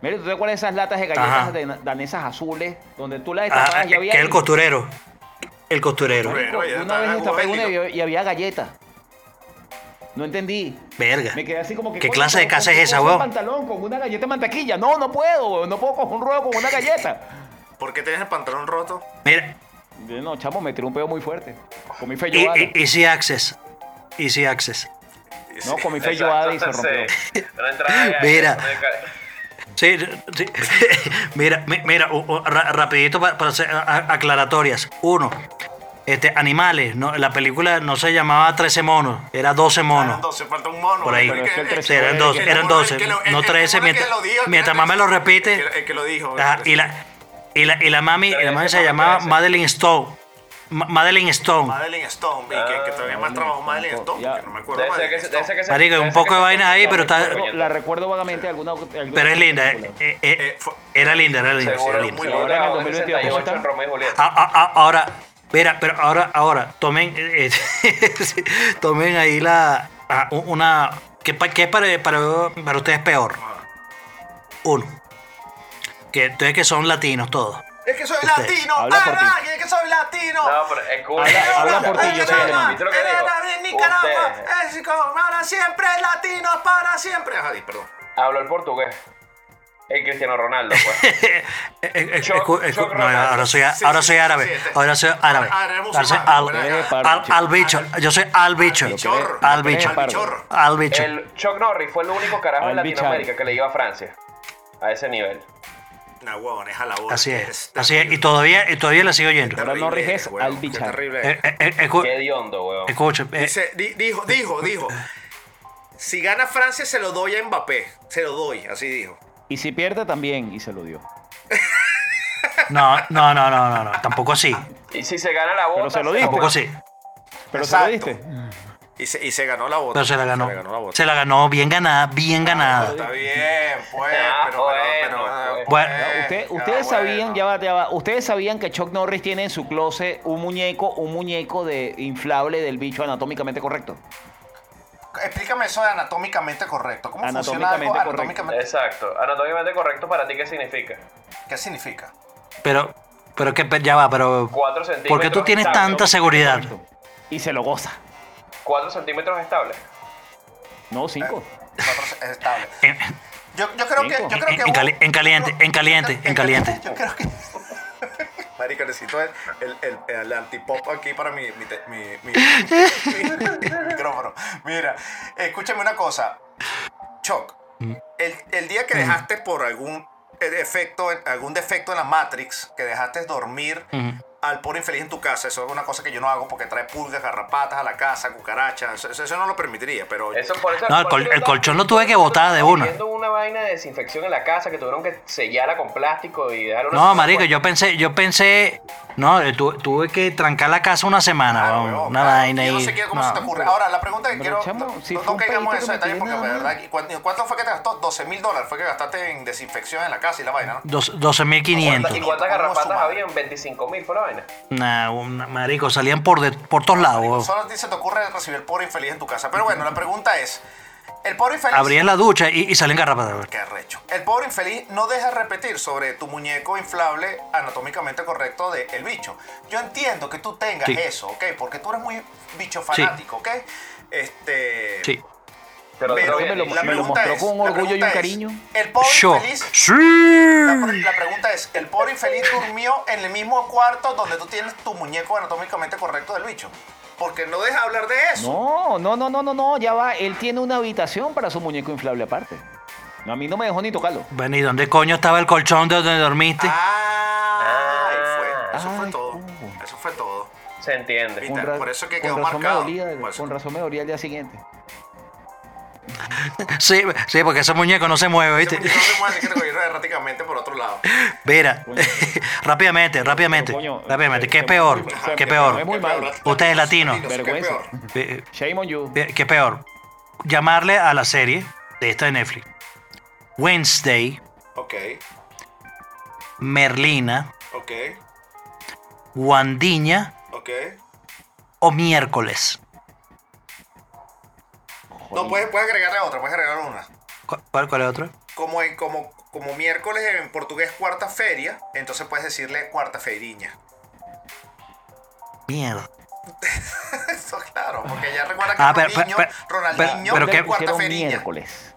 Mira, ¿tú te acuerdas de esas latas de galletas de- danesas azules? Donde tú las Ah, destapabas y que había... es el costurero. El costurero. Bueno, una vez destapé una y había galletas. No entendí. Verga. Me quedé así como que. ¿Qué clase de ¿con- casa es esa, weón? el pantalón con una galleta de mantequilla. No, no puedo, weón. No puedo coger un rollo con una galleta. ¿Por qué tienes el pantalón roto? Mira, No, chamo, me tiró un pedo muy fuerte. Con mi y- feijoada. y- Easy Access. Easy Access. No, con mi feijoada y se rompió. Mira. Sí, sí. mira, mi- mira, rapidito para, para hacer aclaratorias. Uno, este, animales, no, la película no se llamaba 13 monos, era 12 Eran monos. 12, falta un mono. Por ahí. Eran fue- 12, el eran mono, el 12, que lo- el- no el 13, mono que mientras, mientras más me lo repite. El, que- el que lo dijo. Ajá, y la, y la, y la mami, y la mami se llamaba. Madeline Stone. Ma- Madeline Stone. Madeline Stone. Y que, que todavía más trabajo Madeline Stone. Ya. Porque no me acuerdo Debe ser Madeline que debe Stone. ser que se- Marico, un poco de vainas ahí, pero está- La- recuerdo vagamente alguna. alguna Pero es linda, eh, eh, eh, Eh, fue- era linda, era linda, era linda. Ahora en el trabajó en 2022, 68 en ¿cómo está? Romeo y Julieta. Ah, ah, ah, ahora, mira, pero ahora, ahora, tomen, eh, sí, tomen ahí la, ah, una, ¿qué, es para, para, para ustedes peor? Uno, que ustedes que son latinos todos. Es que soy Ustedes. latino. Habla ti. Es que soy latino. No, pero escucha. Habla- habla por ti, Es yo que soy alemán. más, ¿Viste lo que digo? Nicaragua. Es como para siempre, latinos para siempre. Di, perdón. Hablo el portugués. El Cristiano Ronaldo, pues. Eh, eh, escu- choc no, Ronaldo. ahora soy, ahora sí, soy sí, árabe, sí, ahora soy árabe, Ah, ahora soy musulmán, al, ya. al, al bicho, yo soy al bicho, al bicho, Al bicho. El Chuck Norris fue el único carajo en. Latinoamérica que le iba a Francia. A ese nivel. Nah, huevón, es a la bola. Así es, así es, y todavía, y todavía la sigo oyendo. Ahora no riges al. Terrible. Eh, eh, eh, escu- Qué hediondo, weón. Escucha, eh, Dice, di- dijo, dijo, dijo. Si gana Francia, se lo doy a Mbappé. Se lo doy, así dijo. Y si pierde también, y se lo dio. no, no, no, no, no, no, tampoco así, Y si se gana la bota. Pero se lo dijo. tampoco así, Pero se lo Exacto. diste. Y se, y se ganó la bota. pero se la ganó, Se la ganó la bota. se la ganó bien ganada, bien ganada. Está bien, pues. Ah, pero, bueno, pero, pues. Bueno. pues, Usted- ah, ustedes bueno. sabían, ya va, ya va, ustedes sabían que Chuck Norris tiene en su closet un muñeco, un muñeco de inflable del bicho anatómicamente correcto. Explícame eso de anatómicamente correcto. ¿Cómo funciona algo Anatómicamente correcto. anatómicamente? Exacto. Anatómicamente correcto para ti, ¿qué significa? ¿Qué significa? Pero, pero que ya va, pero. 4 centímetros. ¿Por qué tú tienes estables. tanta seguridad? Y se lo goza. 4 centímetros estables. No, cinco. Cuatro- Es estable. En, Yo, yo creo que. Cinco. Yo creo En- que en cali- en caliente, en caliente, en caliente. Yo creo que. Marica, necesito el, el, el, el antipop aquí para mi, mi, te- mi, mi- mi micrófono. Mira, escúchame una cosa. Choc, el, el día que dejaste por algún defecto, algún defecto en la Matrix, que dejaste dormir Ujú. Al pobre infeliz en tu casa, eso es una cosa que yo no hago porque trae pulgas, garrapatas a la casa, cucarachas, eso, eso no lo permitiría, pero... Eso, por eso, No, el por col- eso el estaba- colchón lo tuve que botar de una. Viendo una vaina de desinfección en la casa que tuvieron que sellarla con plástico y dejar una- No, marico, yo pensé, yo pensé, no, eh, tu- tuve que trancar la casa una semana, Claro, weón, weón, una claro. vaina Yo no y- sé qué, cómo no. se te ocurre. Ahora, la pregunta que Pero, quiero. chamo, si no caigamos en pedito ese que detalle me porque, nada verdad, ¿y ¿cuánto, cuánto fue que te gastó? 12 mil dólares fue que gastaste en desinfección en la casa y la vaina, ¿no? Dos- 12.500. ¿Y cuántas ¿Cómo garrapatas habían? 25 mil fue la vaina. Nah, una- marico, salían por, de- por todos lados. Solo a ti se te ocurre recibir el pobre infeliz en tu casa. Pero bueno, la pregunta es: ¿el pobre infeliz. Abrían la ducha y, y salían garrapatas. Qué arrecho. El pobre infeliz no deja de repetir sobre tu muñeco inflable anatómicamente correcto de el bicho. Yo entiendo que tú tengas Sí. eso, ¿ok? Porque tú eres muy bicho fanático, ¿ok? Este. Sí. Pero Pero me lo- me lo mostró es, con la orgullo y un es, cariño. El pobre Yo. infeliz. La, Sí. la pregunta es, ¿el pobre infeliz durmió en el mismo cuarto donde tú tienes tu muñeco anatómicamente correcto del bicho? Porque no deja hablar de eso. No, no, no, no, no, no, ya va. Él tiene una habitación para su muñeco inflable aparte. No, a mí no me dejó ni tocarlo. Bueno, ¿y dónde coño estaba el colchón de donde dormiste? Ah, ahí fue. Eso fue todo. ¿cómo? Eso fue todo. Se entiende. Viste, por eso que con quedó razón marcado. Me dolía, Por eso. con razón me dolía el día siguiente. Sí, sí, porque ese muñeco no se mueve, ¿viste? no se mueve, que erráticamente por otro lado. Mira, rápidamente, rápidamente, coño, rápidamente, ¿qué se- peor? ¿Qué peor? es muy. Usted es latino. Latino, ¿qué Vergüenza. peor? Shame on you. ¿Qué peor? Llamarle a la serie de esta de Netflix. Wednesday, Ok, Merlina, ok, Wandiña ok. o miércoles. No, puedes, puedes agregarle otra, puedes agregar una. ¿Cu- ¿Cuál, cuál es otro? Como, en, como, como miércoles en portugués cuarta feria, entonces puedes decirle cuarta feiriña. Mierda. Eso claro, porque ya recuerda que Ah, pero- Ronaldinho, pero- Ronaldinho pero es qué- cuarta feiriña. miércoles.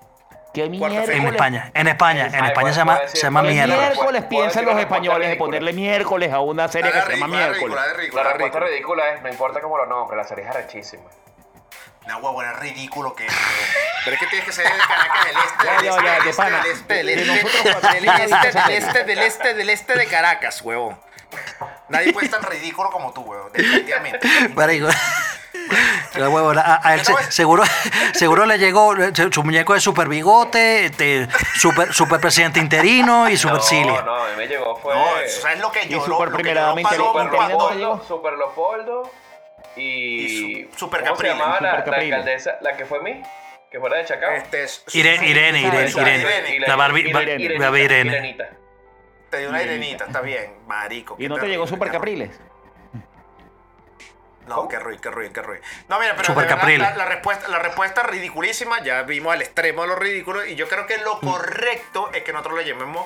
¿Qué miércoles? En España, en España, en Ay, España puede- se llama, decir- se llama miércoles. Miércoles piensan los españoles de ponerle miércoles a una serie que La se llama la miércoles. ridícula, la La ridícula, la respuesta ridícula. ridícula es, no importa cómo lo nombres, la serie es arrechísima. No, huevo, es ridículo que. Pero es que tienes que ser del Caracas del este, del ya, este, ya, del de este, del este, del De este, este, este, este, este de Caracas, huevón. Nadie puede ser tan ridículo como tú, huevón, definitivamente. Marico. La huevona, a, a él se- seguro, seguro le llegó su, su muñeco de super bigote, este, super, super presidente interino y super no, Cilia. no, a mí me llegó fue... No, ¿sabes lo que Y lloró? super lo que interina, Super cuando- interina. Leopoldo, llegó? Super Leopoldo y... Y su- Super ¿Cómo se llamaba la, Super la Capriles. alcaldesa, la que fue mí? Que fuera de Chacao. Este es- Irene, Irene, Irene, Irene. La Barbie, Irene. Irenita. Te dio una irenita, está bien, marico. ¿Y no te llegó Super Capriles? No, qué ruin, qué ruin, qué ruin. No, mira, pero Super verdad, la, la respuesta, la respuesta es ridiculísima. Ya vimos el extremo de lo ridículo. Y yo creo que lo correcto es que nosotros le llamemos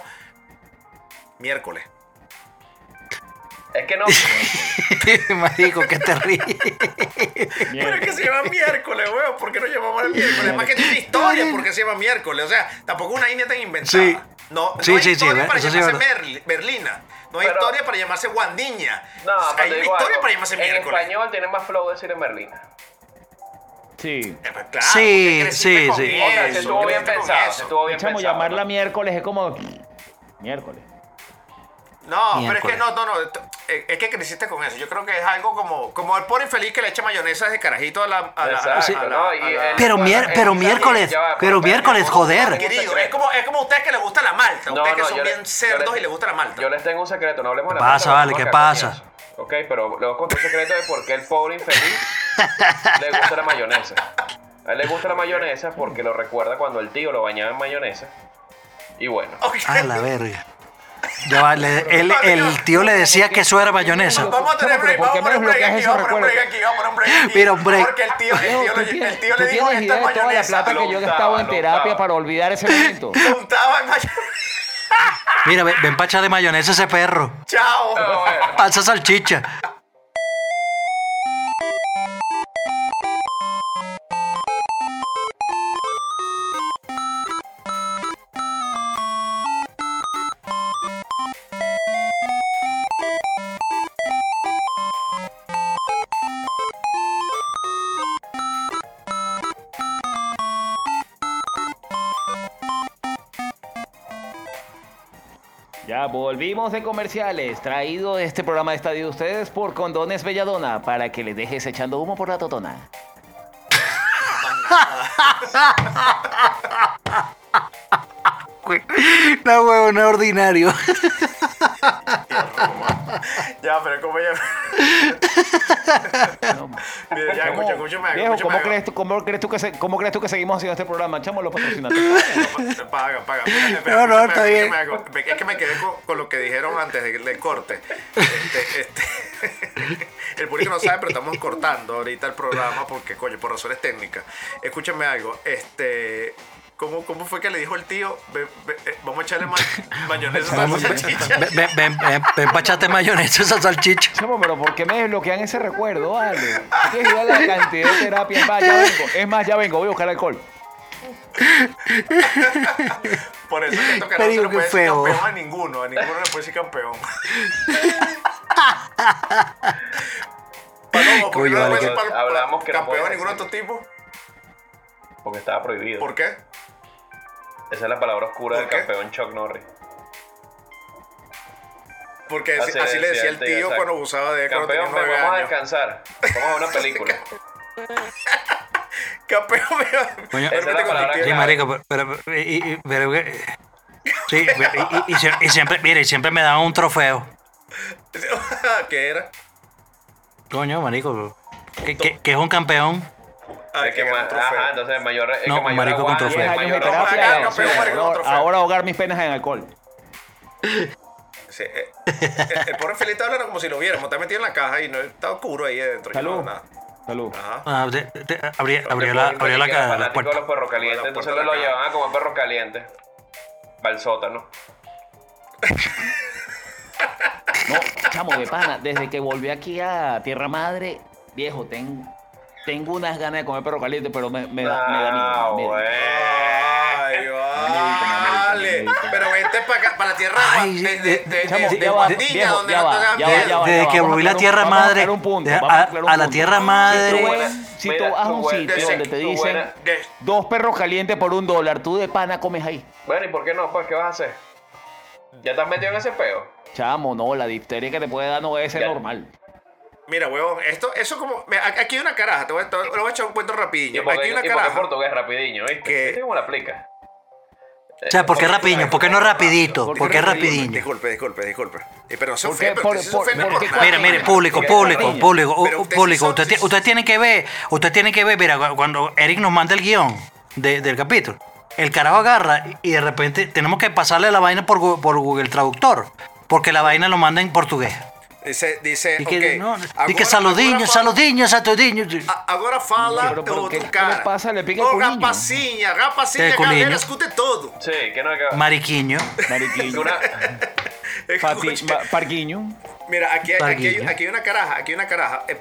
miércoles. Es que no... Marico, qué terrible. Pero es que se llama miércoles, weón. ¿Por qué no llamamos el miércoles? Además que tiene historia porque se llama miércoles. O sea, tampoco una India tan inventada. Sí. No, Sí, no hay sí, sí, historia ve- para sí llamarse Berlina. No hay Pero- historia para llamarse Guandiña. No, hay pero una digo historia algo, para llamarse En miércoles. español tiene más flow decir en Merlina. Sí. Eh, pues, claro, Sí, sí, sí. O sea, eso, se estuvo bien pensado, se estuvo bien pensado. llamarla miércoles es como... Miércoles. No, Miércoles. pero es que no, no, no. eh, Es que creciste con eso. Yo creo que es algo como, como el pobre infeliz que le echa mayonesa de carajito a la. A la, a la- Exacto, a la- ¿no? Y a la- el- Pero, mier- pero miércoles, va, pero pero miércoles, joder. Querido, es como, es como a ustedes que les gusta la malta. No, ustedes que son le- bien cerdos y les gusta la malta. Yo les tengo un secreto, no hablemos de la Pasa, malta, vale, ¿qué a quedar pasa? coñazo. Ok, pero luego conté un secreto de por qué el pobre infeliz le gusta la mayonesa. A él le gusta la mayonesa porque lo recuerda cuando el tío lo bañaba en mayonesa. Y bueno, Ok. A la verga. Ya le- él- el tío le decía que eso era mayonesa. Vamos a tener break, pero ¿por vamos a poner un break aquí, vamos a poner un break aquí, vamos a poner un break aquí. Mira, un break. Porque el tío, el tío, el tío le dijo, esta de toda la plata que yo gastado en terapia para olvidar ese momento. Lo untaba en mayonesa. Mira, ven, ven pacha de mayonesa ese perro. Chao. Pasa salchicha. Ya volvimos de comerciales. Traído este programa de estadio de ustedes por Condones Belladona para que les dejes echando humo por la totona. No, huevo, no es ordinario. Ya, pero como ya. No, Mira, ya, ¿cómo- escucha, escúchame algo, Viejo, escúchame ¿cómo crees, tú, cómo, crees tú que se- ¿cómo crees tú que seguimos haciendo este programa? Chamo, los patrocinantes. Paga, paga. No, no, está bien. escúchame algo. Es que me quedé con, con lo que dijeron antes del, del corte. Este, este, el público no sabe, pero estamos cortando ahorita el programa porque, coño, por razones técnicas. Escúchame algo. Este. ¿Cómo, ¿Cómo fue que le dijo el tío? Ve- ve- eh, vamos a echarle ma mayonesa a esa salchicha. ven, ven, ven, ven pa' echarte mayonesa esa salchicha. Chamo, pero ¿por qué me desbloquean ese recuerdo, a la cantidad de terapia? Es más, ya vengo. Es más, ya vengo. Voy a buscar alcohol. Por eso es que Te no se que puede decir feo. campeón a ninguno. A ninguno le puede decir campeón. Palomo, ¿por qué no le puede decir que- pal- hablamos que no campeón a ninguno de estos tipos? Porque estaba prohibido. ¿Por qué? Esa es la palabra oscura ¿Por del qué? campeón Chuck Norris. Porque así, le decía el tío exacto. cuando abusaba de él cuando tenía Campeón, nueve vamos a descansar. Vamos a ver una película. Campeón, Coño, Pero Esa es la vete con palabra el tío. Sí, marico, pero, pero- y- y- pero que- sí, y, y- y sie- y siempre, mire, y siempre me daban un trofeo. ¿Qué era? Coño, marico, que, que- que es un campeón. Ay, Es que trofeo. ajá, entonces mayor es No, que mayor marico con trofeo. 10 mayor años de aguante. terapia. acá, sí, campeón, marico, ahora, ahogar mis penas en alcohol. Sí, eh, eh, el pobre Felipe está hablando como si lo viéramos. Está metido en la caja y no está oscuro ahí adentro. y Salud. no, nada. Salud. Ajá. Ah, Porque la, abrió la, que era ca- la fanático de puerta. los perros calientes, entonces lo llevaban a comer perros calientes. Para el sótano. No, chamo, de pana, desde que volví aquí a Tierra Madre, viejo, ten- tengo unas ganas de comer perro caliente, pero me, me da, me da miedo. Ay, vale. Pero vente para acá, para la tierra Ay, de, de, de, Chamo, de, de ya va, Guandiña, viejo, donde ya no va, te ya va, miedo. ya va, Desde que volví la tierra vamos madre, aclarar un punto, de- vamos a- aclarar un a la tierra madre. Si tú vas a un sitio de- donde te dicen dos perros calientes por un dólar, tú de pana comes ahí. Bueno, ¿y por qué no? Pues, ¿qué vas a hacer? ¿Ya estás metido en ese peo? Chamo, no, la difteria que te puede dar no es Ya. normal. Mira, huevón, esto, eso como. Aquí hay una caraja, te voy, a, te voy a echar un cuento ¿Y rapidillo. por Aquí hay una caraja. portugués rapidiño? ¿Viste? Que- ¿Viste cómo la aplica? O sea, ¿por qué rapiño? ¿Por qué no rapidito? ¿Por qué rapidiño? Disculpe, disculpe, disculpe. Eh, Pero se ofende, Por- usted se por- ofende por por qué nada. Mire, mire, público, público, público, uh, usted público. Usted, usted tiene que ver, usted tiene que ver, mira, cu- cuando Eric nos manda el guion de- del capítulo, el carajo agarra y- de repente tenemos que pasarle la vaina por, por Google Traductor, porque la vaina lo manda en portugués. Dice, dice, Y que, ok, no, agora- que saludinho, saludinho, saludinho. Agora fala Pero, pero, o ¿qué- do qué cara. pasa? Le pica el rapacinha, rapacinha, El galera, escute todo. Sí, que no que... Mariquiño. Mariquillo. Una- Pati- Escucha. ma- Parquiño. Mira, aquí, hay- aquí, hay, Parguillo. aquí hay una caraja, aquí hay una caraja. eh,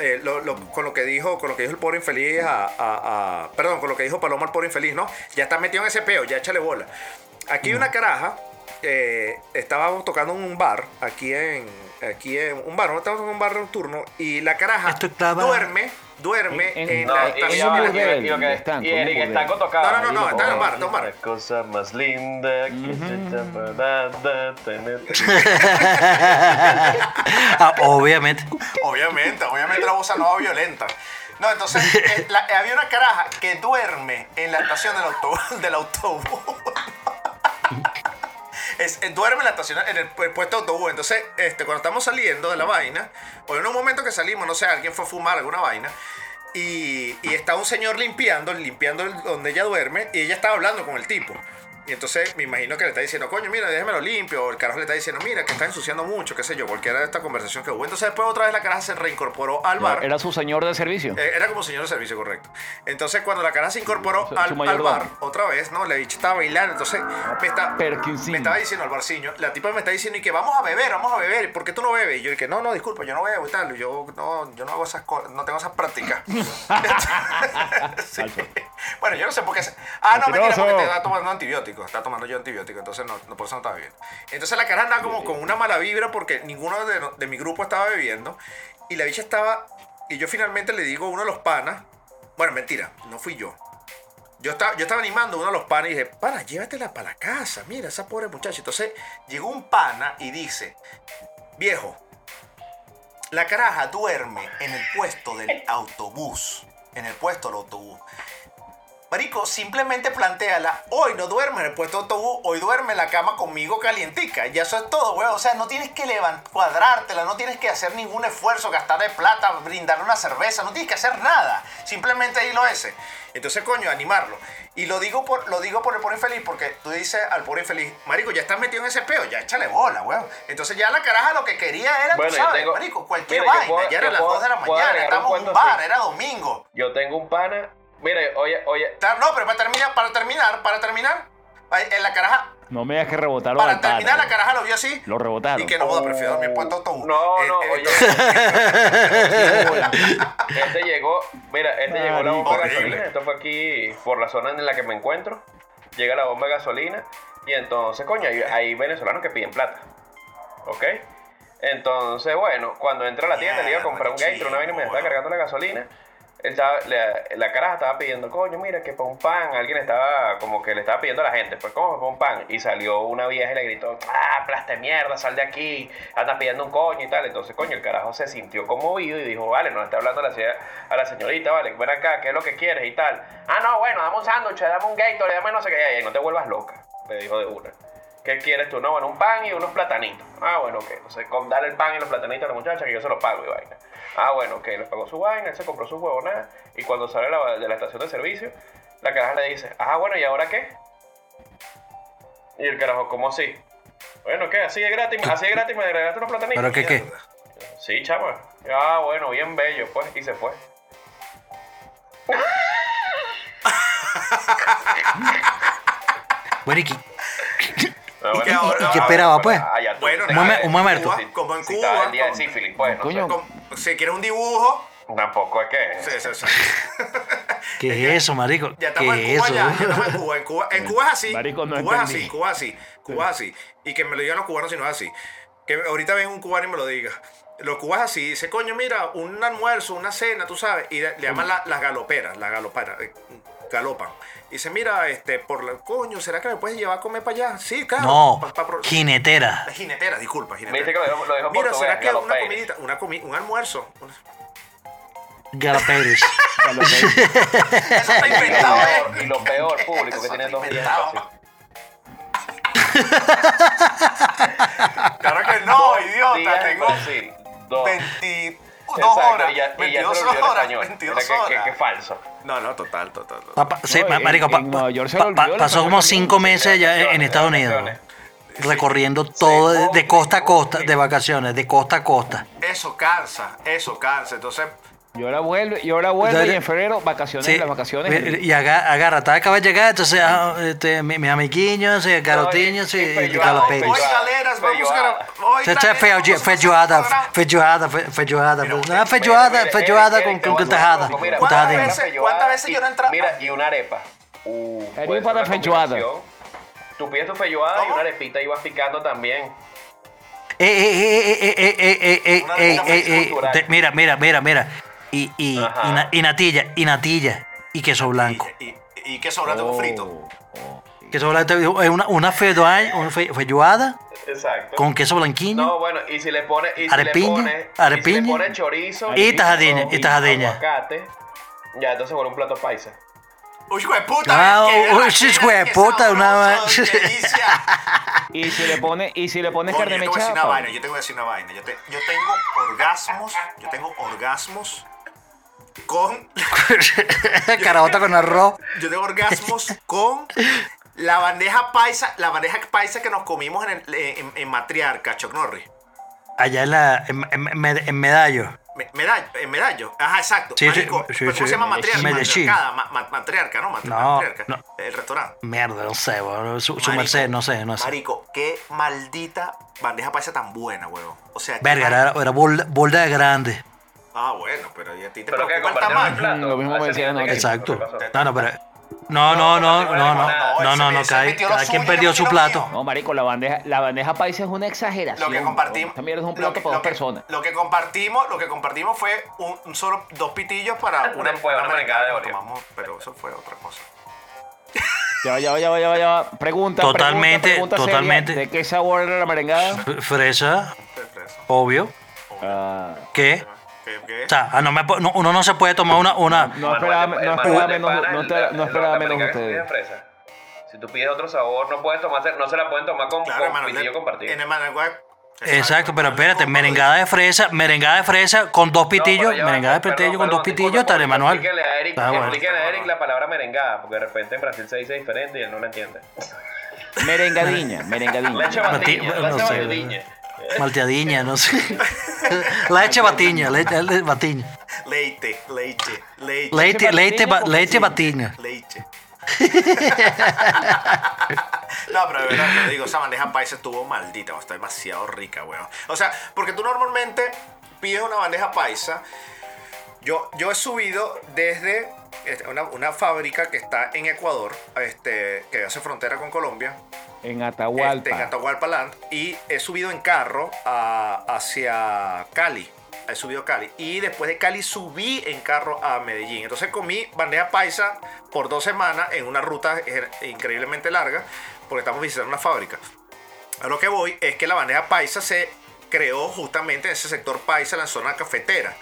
eh, lo- lo- con lo que dijo, con lo que dijo el pobre infeliz a, a- a- perdón, con lo que dijo Paloma al pobre infeliz, ¿no? Ya está metido en ese peo, ya échale bola. Aquí hay una caraja, eh, estábamos tocando en un bar, aquí en, aquí en un bar, no estábamos en un bar nocturno, y la caraja Esto estaba- duerme, duerme En- en, en- No, la un estación de la y un Eric. Estanco tocaba. No, no, no, no, está en el bar, está en el bar. Cosa más linda que. Ah, obviamente. Obviamente, obviamente la bossa nova violenta. No, entonces eh, la- eh, había una caraja que duerme en la estación del autobús. Del autobús. Es, eh, duerme en la estación, en el, pu- puesto de autobús. Entonces, este, cuando estamos saliendo de la vaina, o en un momento que salimos, no sé, alguien fue a fumar alguna vaina. Y, y está un señor limpiando, limpiando donde ella duerme, y ella estaba hablando con el tipo. Y entonces me imagino que le está diciendo, coño, mira, déjamelo limpio. O el carajo le está diciendo, mira, que está ensuciando mucho, qué sé yo, cualquiera de esta conversación que hubo. Entonces después otra vez la caraja se reincorporó al bar. Era su señor de servicio. Eh, Era como señor de servicio, correcto. Entonces, cuando la cara se incorporó Su- al, su al mayordomo. bar, otra vez, ¿no? La bicha estaba bailando. Entonces, me, está, me estaba diciendo al barciño, la tipa me está diciendo, y que vamos a beber, vamos a beber. ¿Y por qué tú no bebes? Y yo dije, no, no, disculpa, yo no bebo y tal. Yo no, yo no hago esas cosas, no tengo esas prácticas. Sí. Bueno, yo no sé por qué. Ah, no, mentira, porque te está tomando antibióticos. Está tomando yo antibióticos, entonces no, no por eso no estaba bebiendo. Entonces la cara andaba como con una mala vibra porque ninguno de, de mi grupo estaba bebiendo. Y la bicha estaba. Y yo finalmente le digo a uno de los panas. Bueno, mentira, no fui yo. Yo estaba, yo estaba animando a uno de los panas y dije, pana, llévatela para la casa. Mira, esa pobre muchacha. Entonces llegó un pana y dice, viejo, la caraja duerme en el puesto del autobús. En el puesto del autobús. Marico, simplemente planteala, hoy no duerme en el puesto de autobús, hoy duerme en la cama conmigo calientica. Y eso es todo, weón. O sea, no tienes que levantar, cuadrártela, no tienes que hacer ningún esfuerzo, gastarle plata, brindarle una cerveza, no tienes que hacer nada. Simplemente ahí lo ese. Entonces, coño, animarlo. Y lo digo por, lo digo por el pobre infeliz, porque tú dices al pobre infeliz, marico, ya estás metido en ese peo, ya échale bola, weón. Entonces ya la caraja lo que quería era, Bueno, tú sabes, tengo- marico, cualquier mira, vaina. puedo- ya eran las puedo- 2 de la mañana, estamos en un bar, así. era domingo. Yo tengo un pana. Mira, oye, oye. No, pero para terminar, para terminar, para terminar, en la caraja, No me digas que rebotaron para terminar la caraja lo vio así. Lo rebotaron. Y que no joda, prefiero dormir puesto autobús. No, Eh, no, eh, oye. entonces- Este llegó, mira, este llegó la bomba de gasolina. Esto fue aquí por la zona en la que me encuentro. Llega la bomba de gasolina. Y entonces, coño, hay, hay venezolanos que piden plata. ¿Ok? Entonces, bueno, cuando entra a la tienda, le iba a comprar un Gator, una vaina y me estaba cargando la gasolina. Estaba- la, la caraja estaba pidiendo, coño, mira, que un pan. Alguien estaba, como que le estaba pidiendo a la gente, pues, ¿cómo un pan? Y salió una vieja y le gritó, ah, plasta de mierda, sal de aquí, anda pidiendo un coño y tal. Entonces, coño, el carajo se sintió conmovido y dijo, vale, no está hablando a la, señorita, vale, ven acá, ¿qué es lo que quieres y tal? Ah, no, bueno, dame un sándwich, dame un Gator, dame no sé qué, Ay, no te vuelvas loca, le dijo de una. ¿Qué quieres tú? No, bueno, un pan y unos platanitos. Ah, bueno, ok. Entonces, con darle el pan y los platanitos a la muchacha que yo se los pago y vaina. Ah, bueno, ok. Le pagó su vaina, él se compró su huevonada. Y cuando sale la- de la estación de servicio, la caraja le dice, ah, bueno, ¿y ahora qué? Y el carajo, ¿cómo así? Bueno, ¿qué? ¿Así de gratis? ¿Así de gratis me regalaste unos platanitos? ¿Pero qué qué? Sí, chama. Ah, bueno, bien bello, pues. Y se fue. Bueno, ¿y ¿Y qué ahora? ¿Y qué esperaba, pues? ah, ya tú Bueno, un un momento. Sí, Como en Cuba, estaba el día de como- sífilis, pues. no Coño. sé. Con- si quieres un dibujo, Tampoco es que... sí, sí, sí. ¿Qué es eso, marico? Ya estamos ¿Qué en es Cuba, eso? ya, ya estamos en Cuba. En Cuba, en Cuba es así. Marico, no Cuba es así, Cuba es así, Cuba es así. Y que me lo digan los cubanos si no es así. Que ahorita ven un cubano y me lo diga. Los cubanos es así. Dice, coño, mira, un almuerzo, una cena, tú sabes. Y le, le llaman la- las galoperas, las galoperas. Galopan. Y dice, mira, este, por la, coño, ¿será que me puedes llevar a comer para allá? Sí, claro. No, Pa- pa- pro- jinetera. La jinetera, disculpa, Me jinetera. dice que lo dejó, lo dejó Mira, ¿será que una comidita, una comi- un almuerzo? una- Galaperes. Eso está inventado, ¿eh? Y lo peor, público, que tiene dos inventado. Claro que no, Dos idiota. Tengo Brasil. Dos. 22 Exacto, horas. y ya, y ya 22 se lo olvidó en horas. español. 22 Mira que- horas. que falso. No, no, total, total. total. Pa- pa- sí, No, marico, pa- en Nueva York se pa- le pa- olvidó el pasó como cinco meses ya en, en Estados Unidos. Recorriendo todo de, de costa a costa, de vacaciones, de costa a costa. Eso cansa, eso cansa. Entonces, Y ahora vuelve, y ahora vuelve y en febrero vacaciones, Sí, las vacaciones. y- y aga- agarra, está acaba de llegar, entonces ah, este, mi, mi amiguinho, sí, garotinho, sí, y y galaperes. hoy galeras, vamos a feijoada. hoy galeras, vamos a hacer feijoada, feijoada, fe- feijoada, feijoada, con tajada, ¿cuántas veces- cuántas veces y- yo no entra- Mira, y una arepa. Uh, para una feijoada. Tú pides tu feijoada y una arepita y vas picando también. Eh, eh, eh, eh, eh, eh, eh, eh, Una eh, cosa eh, eh, cultural. te- Mira, mira, mira, mira. Y, y, y, na- y natilla, y natilla, y queso blanco. Y, y, y queso blanco con frito. Oh, Queso blanco, es una, una feijoada, una fe- feijoada Exacto. con queso blanquinho. No, bueno, y si le pones y si Arepiña, le pones, y si arepiña. le pones chorizo Y tajadiña, y tajadiña. aguacate, ya entonces vuelve un plato paisa. Uy, hijo de puta. Ah, qué uy, hijo de puta, una. Y si le pone, y si le pones Coño, carne yo te voy a decir mechada. una vaina, yo te voy a decir una vaina. Yo, te- yo tengo orgasmos, yo tengo orgasmos con, Carabota con arroz. yo tengo orgasmos con La bandeja paisa, la bandeja paisa que nos comimos en, el- en, en Matriarca, Chuck Norris. Allá en, la, en, en- en Med- en Medallo. Me- Medallo, en Medallo. Ajá, exacto. Sí, Marico, sí, ¿Cómo sí. se llama Matriarca? Medellín. Ma- matriarca, ¿no? Matri- No, matriarca. no. El restaurante. Mierda, no sé, weón. Su, su Marico, merced, no sé, no sé. Marico, qué maldita bandeja paisa tan buena, weón. O sea, Verga, era, era de grande. Ah, bueno, pero ¿y a ti te Pero preocupa el tamaño? plato. Lo mismo me decían, Exacto. No, no, pero. No, no, no, no, no, No, no, no, no, cada, quien perdió su plato. No, marico, la bandeja, la bandeja paisa es una exageración. Lo que compartimos. Mierda es un lo plato que- para dos personas. Lo que compartimos, lo que compartimos fue un, un solo, dos pitillos para una, una merengada de tomamos, pero eso fue otra cosa. Ya va, ya va, ya va, ya va, ya va. Pregunta, Totalmente, pregunta, pregunta seria. ¿De qué sabor era la merengada? F- Fresa, De fresa. obvio. Ah, ¿Qué? ¿Qué- qué? O sea, ah, no me no- uno no se puede tomar una. una no esperaba, no esperaba de menos, no no esperaba menos ustedes. fresa. Si tú pides otro sabor, no puedes tomarse, no se la pueden tomar con, Claro, con hermano. pitillo de- compartido. En el Managua. exacto, pero espérate, merengada de fresa, merengada de fresa con dos pitillos, merengada de pitillo con dos pitillos, tal manual. Explíquenle a Eric, Ah, bueno. explíquenle a Eric la palabra merengada, porque de repente en Brasil se dice diferente y él no la entiende. Merengadiña, merengadiña. Leche Bati- batiña, no leche sé. Malteadiña, no sé. Leche batiña, leche, le- batiña. Leite, leite, leite. Leite, leite, ba- batiña, leche sí. batiña. Leche. no, pero de verdad te digo, esa bandeja paisa estuvo maldita, está demasiado rica, weón. O sea, porque tú normalmente pides una bandeja paisa. Yo, yo he subido desde este, una, una fábrica que está en Ecuador, este, que hace frontera con Colombia, En este, Atahualpa. en Atahualpa Land, y he subido en carro a- hacia Cali. He subido a Cali. Y después de Cali subí en carro a Medellín. Entonces comí bandeja paisa por dos semanas en una ruta increíblemente larga, porque estamos visitando una fábrica. Lo que voy es que la bandeja paisa se creó justamente en ese sector paisa, en la zona cafetera,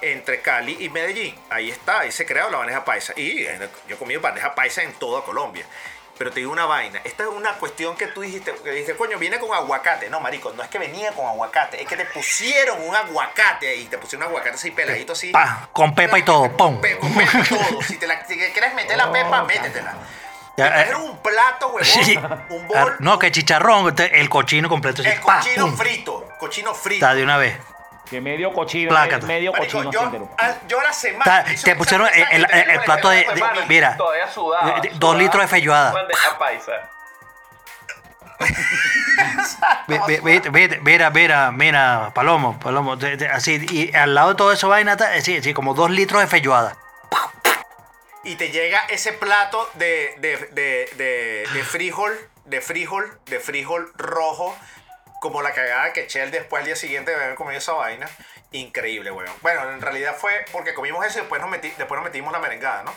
entre Cali y Medellín. Ahí está, ahí se creó la bandeja paisa. Y eh, yo he comido bandeja paisa en toda Colombia. Pero te digo una vaina, esta es una cuestión que tú dijiste, que dijiste, coño, viene con aguacate. No, marico, no es que venía con aguacate, es que te pusieron un aguacate ahí, te pusieron un aguacate así peladito así. Pa, con pepa y todo, pum. Pe- con pepa y todo. Si te la si quieres meter la pepa, métetela. Ya, eh. un plato, huevón, Sí. un Ah, bol, No, que chicharrón, el cochino completo. el cochino frito, cochino frito. Está de una vez. Que medio cochino, Plácate. medio Marico, cochino yo, entero. al- yo a la semana. Te pusieron el- el- el plato de- mira. Todavía sudaba. De- de- dos sudaba. litros de feijoada. Mira, mira, mira, Palomo, Palomo, de- de- así, y al lado de todo eso vaina, está, así, así, como dos litros de feijoada. Y te llega ese plato de, de, de, de, de frijol, de frijol, de frijol rojo, como la cagada que eché el después al día siguiente de haber comido esa vaina. Increíble, weón. Bueno, en realidad fue porque comimos eso y después nos, meti- después nos metimos la merengada, ¿no?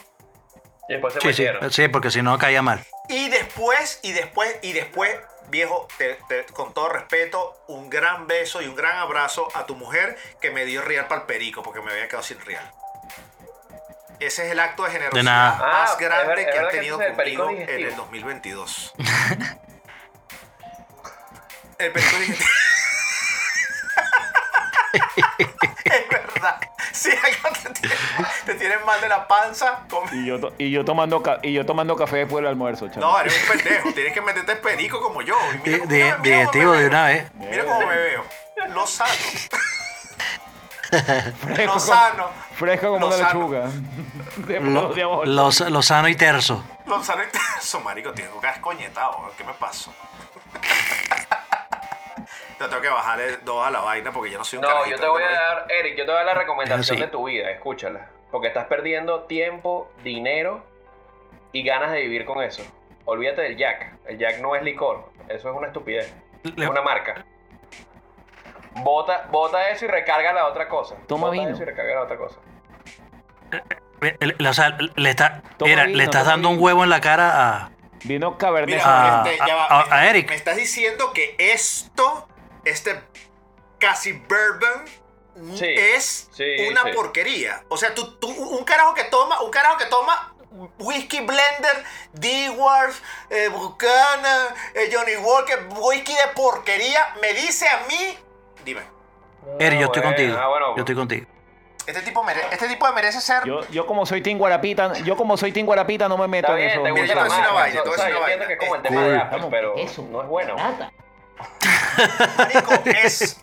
Y después se Sí, sí, sí, porque si no caía mal. Y después, y después, y después, viejo, te- te- con todo respeto, un gran beso y un gran abrazo a tu mujer que me dio real para el perico porque me había quedado sin real. Ese es el acto de generosidad más Ah, es grande es que han que tenido el perico conmigo en el 2022. el es verdad. Si algo te tiene, te mal de la panza, come- Y yo, to- y, yo tomando ca- y yo tomando café después del almuerzo, chaval. No, eres un pendejo. Tienes que meterte perico como yo. Mira de- mira- mira digestivo de una vez. Mira cómo me veo. Lo sano. fresco, Lo como- sano. fresco como una lechuga. De, Lo, lo, lo sano y terso. Lo sano y eso, marico. Tengo que coñetado. ¿Qué me pasó? Yo tengo que bajarle dos a la vaina porque yo no soy un No, carajito, yo te voy a dar, Eric, yo te voy a dar la recomendación Sí. de tu vida, escúchala. Porque estás perdiendo tiempo, dinero y ganas de vivir con eso. Olvídate del Jack. El Jack no es licor. Eso es una estupidez. Le- Es una marca. Bota, bota eso y recarga la otra cosa. Toma Bota vino. eso y recarga la otra cosa. Le- le- o sea, le, está, mira, vino, le estás dando un huevo en la cara a. Vino Cabernet Mira, A- este, a Eric. Me estás diciendo que esto, este casi bourbon, Sí, es sí, una sí. porquería. O sea, tú, tú- un carajo que toma, un carajo que toma whisky blender, Dewars, eh, Buchanan, eh, Johnny Walker, whisky de porquería, me dice a mí, dime. Eric, yo Ah, estoy bueno, contigo. ah, bueno, Yo estoy contigo. Este tipo, mere- este tipo merece ser. Yo, yo como soy Team Guarapita, yo como soy Team Guarapita no me meto Está en bien, eso. te yo voy a decir una vaina, te voy a decir yo una entiendo que es como el vaina. tema de Cool. Apple, pero no es bueno. Marico, es.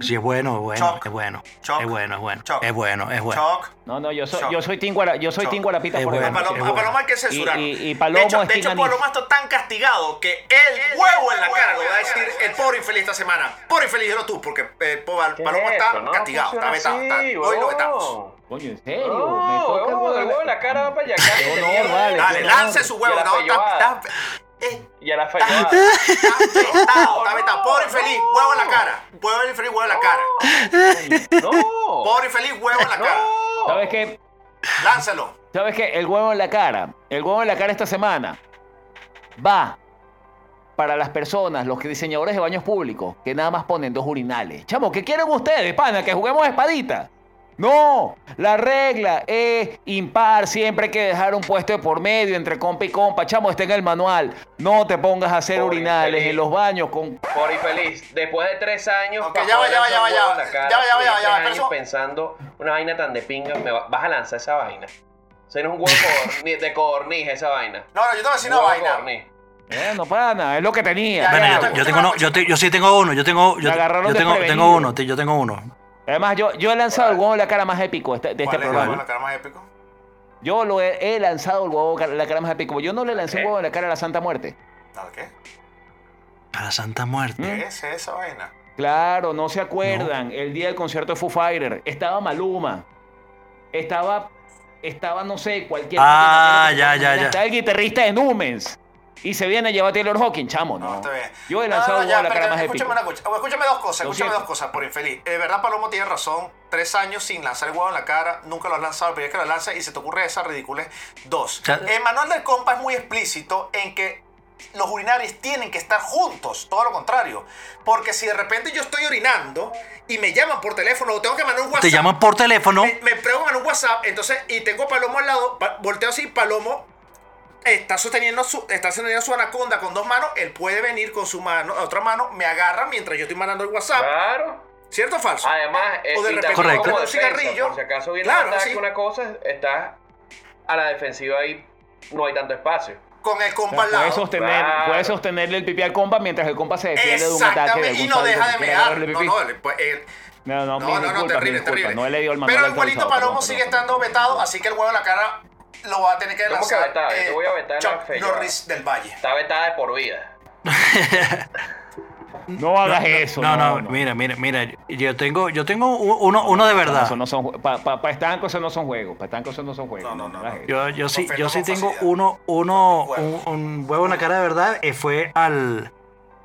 Sí, es bueno, es bueno, Choc. es bueno. Choc. Es bueno, es bueno. Choc. Es bueno, es bueno. Choc. No, no, yo soy, yo soy Team, Guara- yo soy Choc. team Guarapita Es por bueno. A. Paloma, hay que censurarlo. Y- y- y Palomo de hecho, es de hecho. Paloma está tan castigado que el huevo en la cara lo va a decir el pobre infeliz esta semana. Pobre infeliz, no tú, porque eh, Pal- ¿Qué Paloma es está castigado, está vetado. hoy lo vetamos. Coño, en serio. me No, toca el huevo el huevo en la cara va para allá. Qué honor, vale. Dale, lance su huevo. No, eh, Y a la feijoada. está vetado, está vetado. Pobre infeliz, huevo en la cara. Pobre infeliz, huevo en la cara. No. Pobre infeliz, huevo en la cara. ¿Sabes qué? Láncelo. ¿Sabes qué? El huevo en la cara. El huevo en la cara esta semana va para las personas, los que diseñadores de baños públicos, que nada más ponen dos urinales. Chamo, ¿qué quieren ustedes, pana? ¿Que juguemos espadita? No, la regla es impar, siempre hay que dejar un puesto de por medio entre compa y compa. Chamo, está en el manual. No te pongas a hacer Pobre urinales infeliz. en los baños con... Por infeliz, después de tres años, Ok, para ya va, ya va, ya va, ya va. Ya va, ya va, ya va, tuviste ya va, años pensando una vaina tan de pinga, me va- vas a lanzar esa vaina. O sea, no es un huevo de codorniz esa vaina. No, no, yo te voy a decir una vaina. codorniz. Bueno, pana, es lo que tenía. Ya, Bueno, ya, yo, yo tengo uno, yo, te- yo sí tengo uno, yo tengo, yo, yo tengo, tengo uno, te- yo tengo uno. Además, yo, yo he lanzado el huevo en la cara más épico este- de este ¿Cuál es el huevo en programa. la cara más épico? Yo lo he, he lanzado el huevo en la cara más épico. Yo no le lancé un huevo en la cara a la Santa Muerte. ¿Nada qué? A la Santa Muerte. ¿Qué es esa vaina? Claro, no se acuerdan. El día del concierto de Foo Fighter. Estaba Maluma. Estaba. Estaba, no sé, cualquier. Ah, ya, ya, ya. Estaba el guitarrista de Numens. Y se viene a llevar a Taylor Hawkins, chamo, No, ¿no? está bien. Yo he No, lanzado no, el ya, la cara más escúchame una cosa. Escúchame dos cosas, Lo escúchame siento. dos cosas, por infeliz. De verdad, Palomo tiene razón. Tres años sin lanzar el huevo en la cara, nunca lo has lanzado, pero es que lo lanzas y se te ocurre esa ridiculez. Dos, el manual del compa es muy explícito en que los urinarios tienen que estar juntos, todo lo contrario. Porque si de repente yo estoy orinando y me llaman por teléfono o tengo que mandar un WhatsApp. Te llaman por teléfono. Me, me preguntan un WhatsApp, entonces, y tengo a Palomo al lado, pa- volteo así, Palomo está sosteniendo su, está sosteniendo su anaconda con dos manos, él puede venir con su mano, otra mano, me agarra mientras yo estoy mandando el WhatsApp. Claro. ¿Cierto o falso? Además, eh, O de y repente Correcto. como un defensa, cigarrillo. Por si acaso viene Claro, un ataque, sí. una cosa, estás a la defensiva ahí, no hay tanto espacio. Con el compa al Puede lado. sostener, Claro. puede sostenerle el pipí al compa mientras el compa se defiende de un ataque de y no deja de mear. No, no, él- pues, él- No, no, no, no, no, terrible, terrible. No he leído el Pero el actualizado, Palomo sigue estando vetado, así que el huevo en la cara lo va a tener que ¿Cómo que lanzar. vetado? Yo te voy a vetar la Chuck fe, Norris del Valle. Está vetada de por vida. No hagas eso. No, no, mira, mira, mira. Yo tengo, yo tengo uno, uno de verdad. Eso no son para pa, pa eso no son juegos. Para estancos eso no son juegos. No, no, no, no. Yo, yo sí, yo sí tengo facilidad. uno, uno, un huevo en la cara de verdad. eh, fue al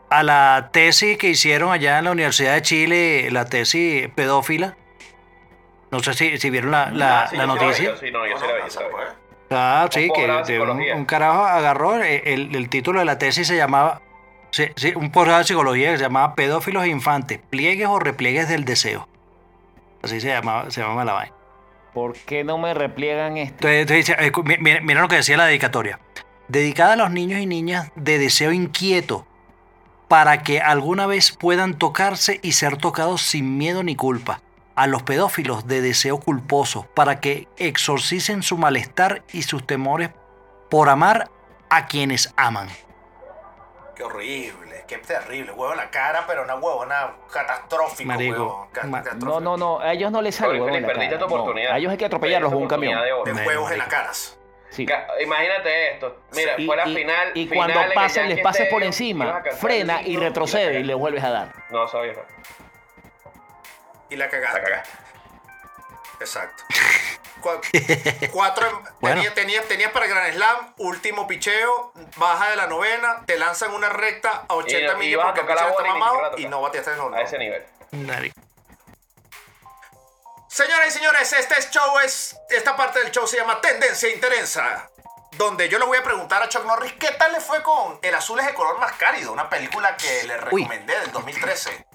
a la tesis que hicieron allá en la Universidad de Chile, la tesis pedófila. No sé si, si vieron la, la, Ah, sí, noticia. yo Sí, no, yo sí la vi, yo sí la vi. Ah, sí, que de un, carajo agarró, eh, el, el título de la tesis se llamaba, sí, sí, un posgrado de psicología que se llamaba Pedófilos e Infantes, pliegues o repliegues del deseo. Así se llamaba, se llamaba la vaina. ¿Por qué no me repliegan este? Entonces, entonces mira, mira lo que decía la dedicatoria. Dedicada a los niños y niñas de deseo inquieto, para que alguna vez puedan tocarse y ser tocados sin miedo ni culpa. A los pedófilos de deseo culposo, para que exorcicen su malestar y sus temores por amar a quienes aman. Qué horrible, qué terrible. Huevo en la cara, pero una huevona catastrófico, Marico, huevo. No, no, no. A ellos no les sale huevo en la perdiste cara. tu oportunidad. No, A ellos hay que atropellarlos con un camión. de huevos en las caras. Sí. Ca- Imagínate esto. Mira, Y, fue la y- final. y final cuando Yankee les pases por encima, frena y retrocede y le vuelves a dar. No, sabía. Y la La cagaste. cagaste. Exacto. Cu- Cuatro. Bueno. tenías, tenías, tenías para Grand Slam, último picheo, baja de la novena, te lanzan una recta a 80 Y- y millas porque el picheo está mamado y no bateaste el home A ese nivel. Marico. Señoras y señores, este show es. Esta parte del show se llama Tendencia Intensa. Donde yo le voy a preguntar a Chuck Norris qué tal le fue con El Azul es el color más cálido, una película que le recomendé del 2013.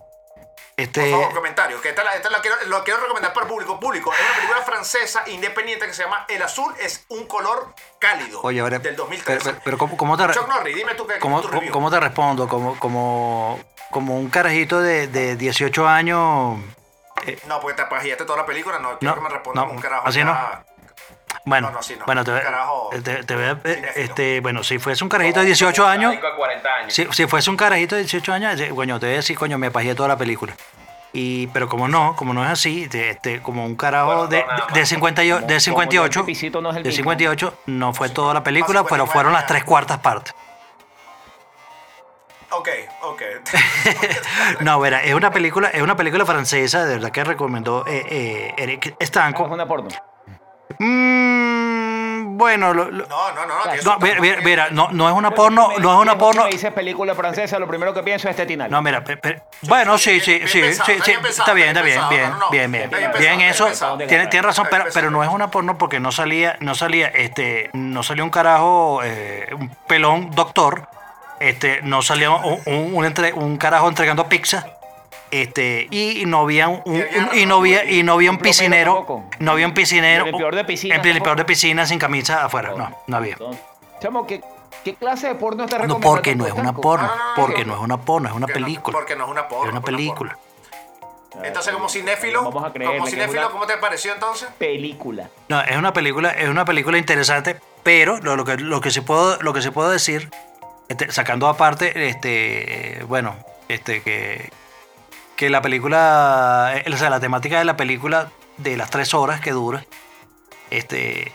Por Este, favor, comentario. Que esta, la- esta la quiero, lo quiero recomendar para el público. Público. Es una película francesa independiente que se llama El azul es un color cálido. oye, ahora, del pero, 2013. pero- pero ¿cómo, cómo te, re- Chuck Norris, dime tú qué cómo, tu cómo- te respondo? Como, como, como un carajito de, de 18 años No, porque te apagiaste toda la película, no quiero No, que me respondas no, un carajo. así no. Bueno, No, no, sí, no. bueno, te, Carajo, te- te voy a- eh, este, bueno, si fuese un carajito de 18 años, Sádico de 40 años. si, si fuese un carajito de 18 años, eh, coño, te voy a decir, coño, me pajeé toda la película. Y, pero como no, como no es así, de- este, como un carajo Bueno, de, de, más. 58, Como- de como 58, el pipicito no es el de mismo. 58, no fue toda la película, pero 59 fueron las tres cuartas partes. Ok, ok. No, verá, es una película, es una película francesa, de verdad que recomendó eh, eh, Eric Es Stanco. una porno. Mm, bueno, lo- lo- No, no, no. no, mira, mira, mira, no, no es una porno, no es una porno. Me dices película francesa, lo primero que pienso es Tetinal. No, mira, pe- pe- bueno, sí, sí, bien sí, pensado, sí, está sí, bien pensado, está bien, está bien, bien bien, pensado, no, no, bien, bien, bien bien, eso, bien tiene, tiene razón, pero, bien pero no es una porno porque no salía, no salía, este, no salía un carajo, eh, un pelón doctor, este, no salía un, un, un entre- un carajo entregando pizza, este, y no había un, un- y no había, y no había un piscinero, no había un piscinero, El limpiador de piscina el limpiador de piscina sin camisa afuera, no, no había. Chamo, ¿qué, ¿qué clase de porno estás No, recomendando? porque no es una porno, No, no, no, no, porque no. no es una porno, es una no- película, Porque no es una porno. es una no película. Entonces, como cinéfilo, Vamos a creerle como cinéfilo, ¿cómo te pareció entonces? Película. No, es una película, es una película interesante, pero lo, lo que lo que sí puedo, lo que sí puedo decir, este, sacando aparte, este, bueno, este que, que la película, eh, o sea, la temática de la película de las tres horas que dura, este,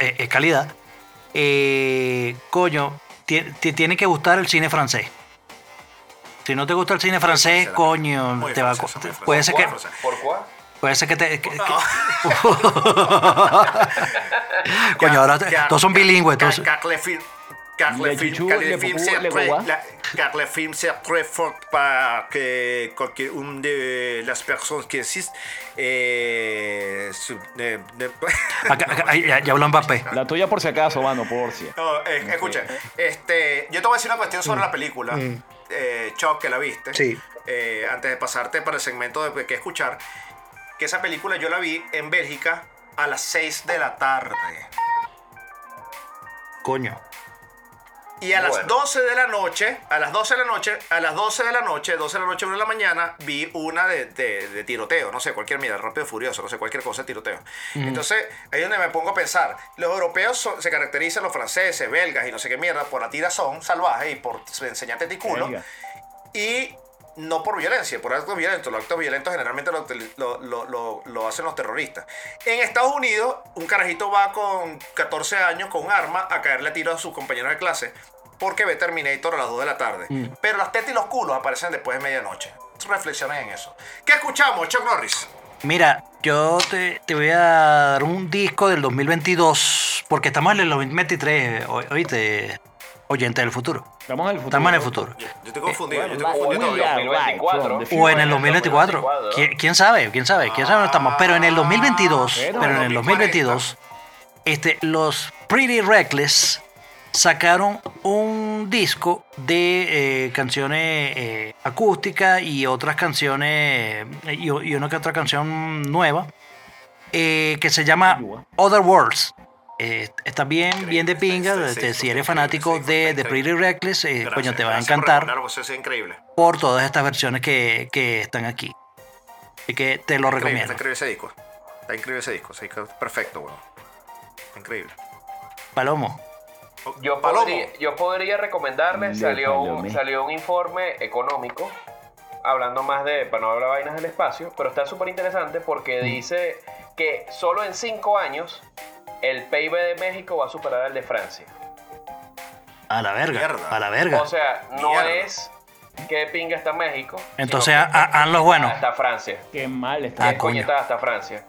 eh, es calidad. Eh, coño, te tiene que gustar el cine francés. Si no te gusta el cine francés, coño, Muy te va a francesa, co- muy puede ser que. ¿Por cuál? puede ser que te que- que- No. Coño, ahora todos son bilingües. todos- car Le chuchu, car le pupu, c'est très- la- car films c'est très fort para que una de las personas que existen eh, su- de- de- Acá- acá- ya, ya habló Mbappé. La tuya por si acaso, mano, por si. No, eh, escucha, este, yo te voy a decir una cuestión sobre la película, eh, Chuck, que la viste. Mm. Sí. Eh, antes de pasarte para el segmento de que escuchar, que esa película yo la vi en Bélgica a las 6 de la tarde. Coño. Y a las Bueno. 12 de la noche, a las 12 de la noche, a las 12 de la noche, 12 de la noche, 1 de la mañana, vi una de, de- de tiroteo, no sé, cualquier mierda, rápido furioso, no sé, cualquier cosa de tiroteo. Entonces, ahí es donde me pongo a pensar, los europeos son- se caracterizan, los franceses, belgas y no sé qué mierda, por la tirazón salvaje y por enseñarte ti culo, Verga. y no por violencia, por actos violentos. Los actos violentos generalmente lo, lo- lo- lo- hacen los terroristas. En Estados Unidos, un carajito va con 14 años con un arma a caerle a tiro a su compañero de clase porque ve Terminator a las 2 de la tarde. Pero las tetas y los culos aparecen después de medianoche. Reflexionen en eso. ¿Qué escuchamos, Chuck Norris? Mira, yo te, te voy a dar un disco del 2022, porque estamos en el 2023, o- oíste, oyente del futuro. Estamos en el futuro. Estamos en el futuro. Yo, yo estoy confundido, yo estoy confundido we todavía. are right 2024. from the O en el future. 2024. 2024. ¿Quién, quién sabe? ¿Quién sabe? ¿Quién sabe dónde estamos? Pero en el 2022, Pero pero en el 2040. 2022, este, los Pretty Reckless sacaron un disco de eh, canciones eh, acústicas y otras canciones y, y una que otra canción nueva eh, que se llama Other Worlds. Eh, está bien, bien de pinga. Sí, sí, este, sí, si eres fanático de, sí. Pretty Reckless, eh, Gracias, coño, te va a por encantar recomendarlo, pues, eso es increíble. por todas estas versiones que, que están aquí. Así que te lo Increíble, recomiendo. Está increíble ese disco. Está increíble ese disco. perfecto, weón. Increíble. Palomo. Yo Palomo. podría, yo podría recomendarles, Le salió un, salió un informe económico, hablando más de, para no hablar vainas del espacio, pero está súper interesante porque dice que solo en 5 años el PIB de México va a superar al de Francia. A la verga. Mierda. A la verga. O sea, no Mierda. es qué pinga está México. Entonces, han los buenos. Hasta Francia. Qué mal está. Ah, coñetada hasta Francia.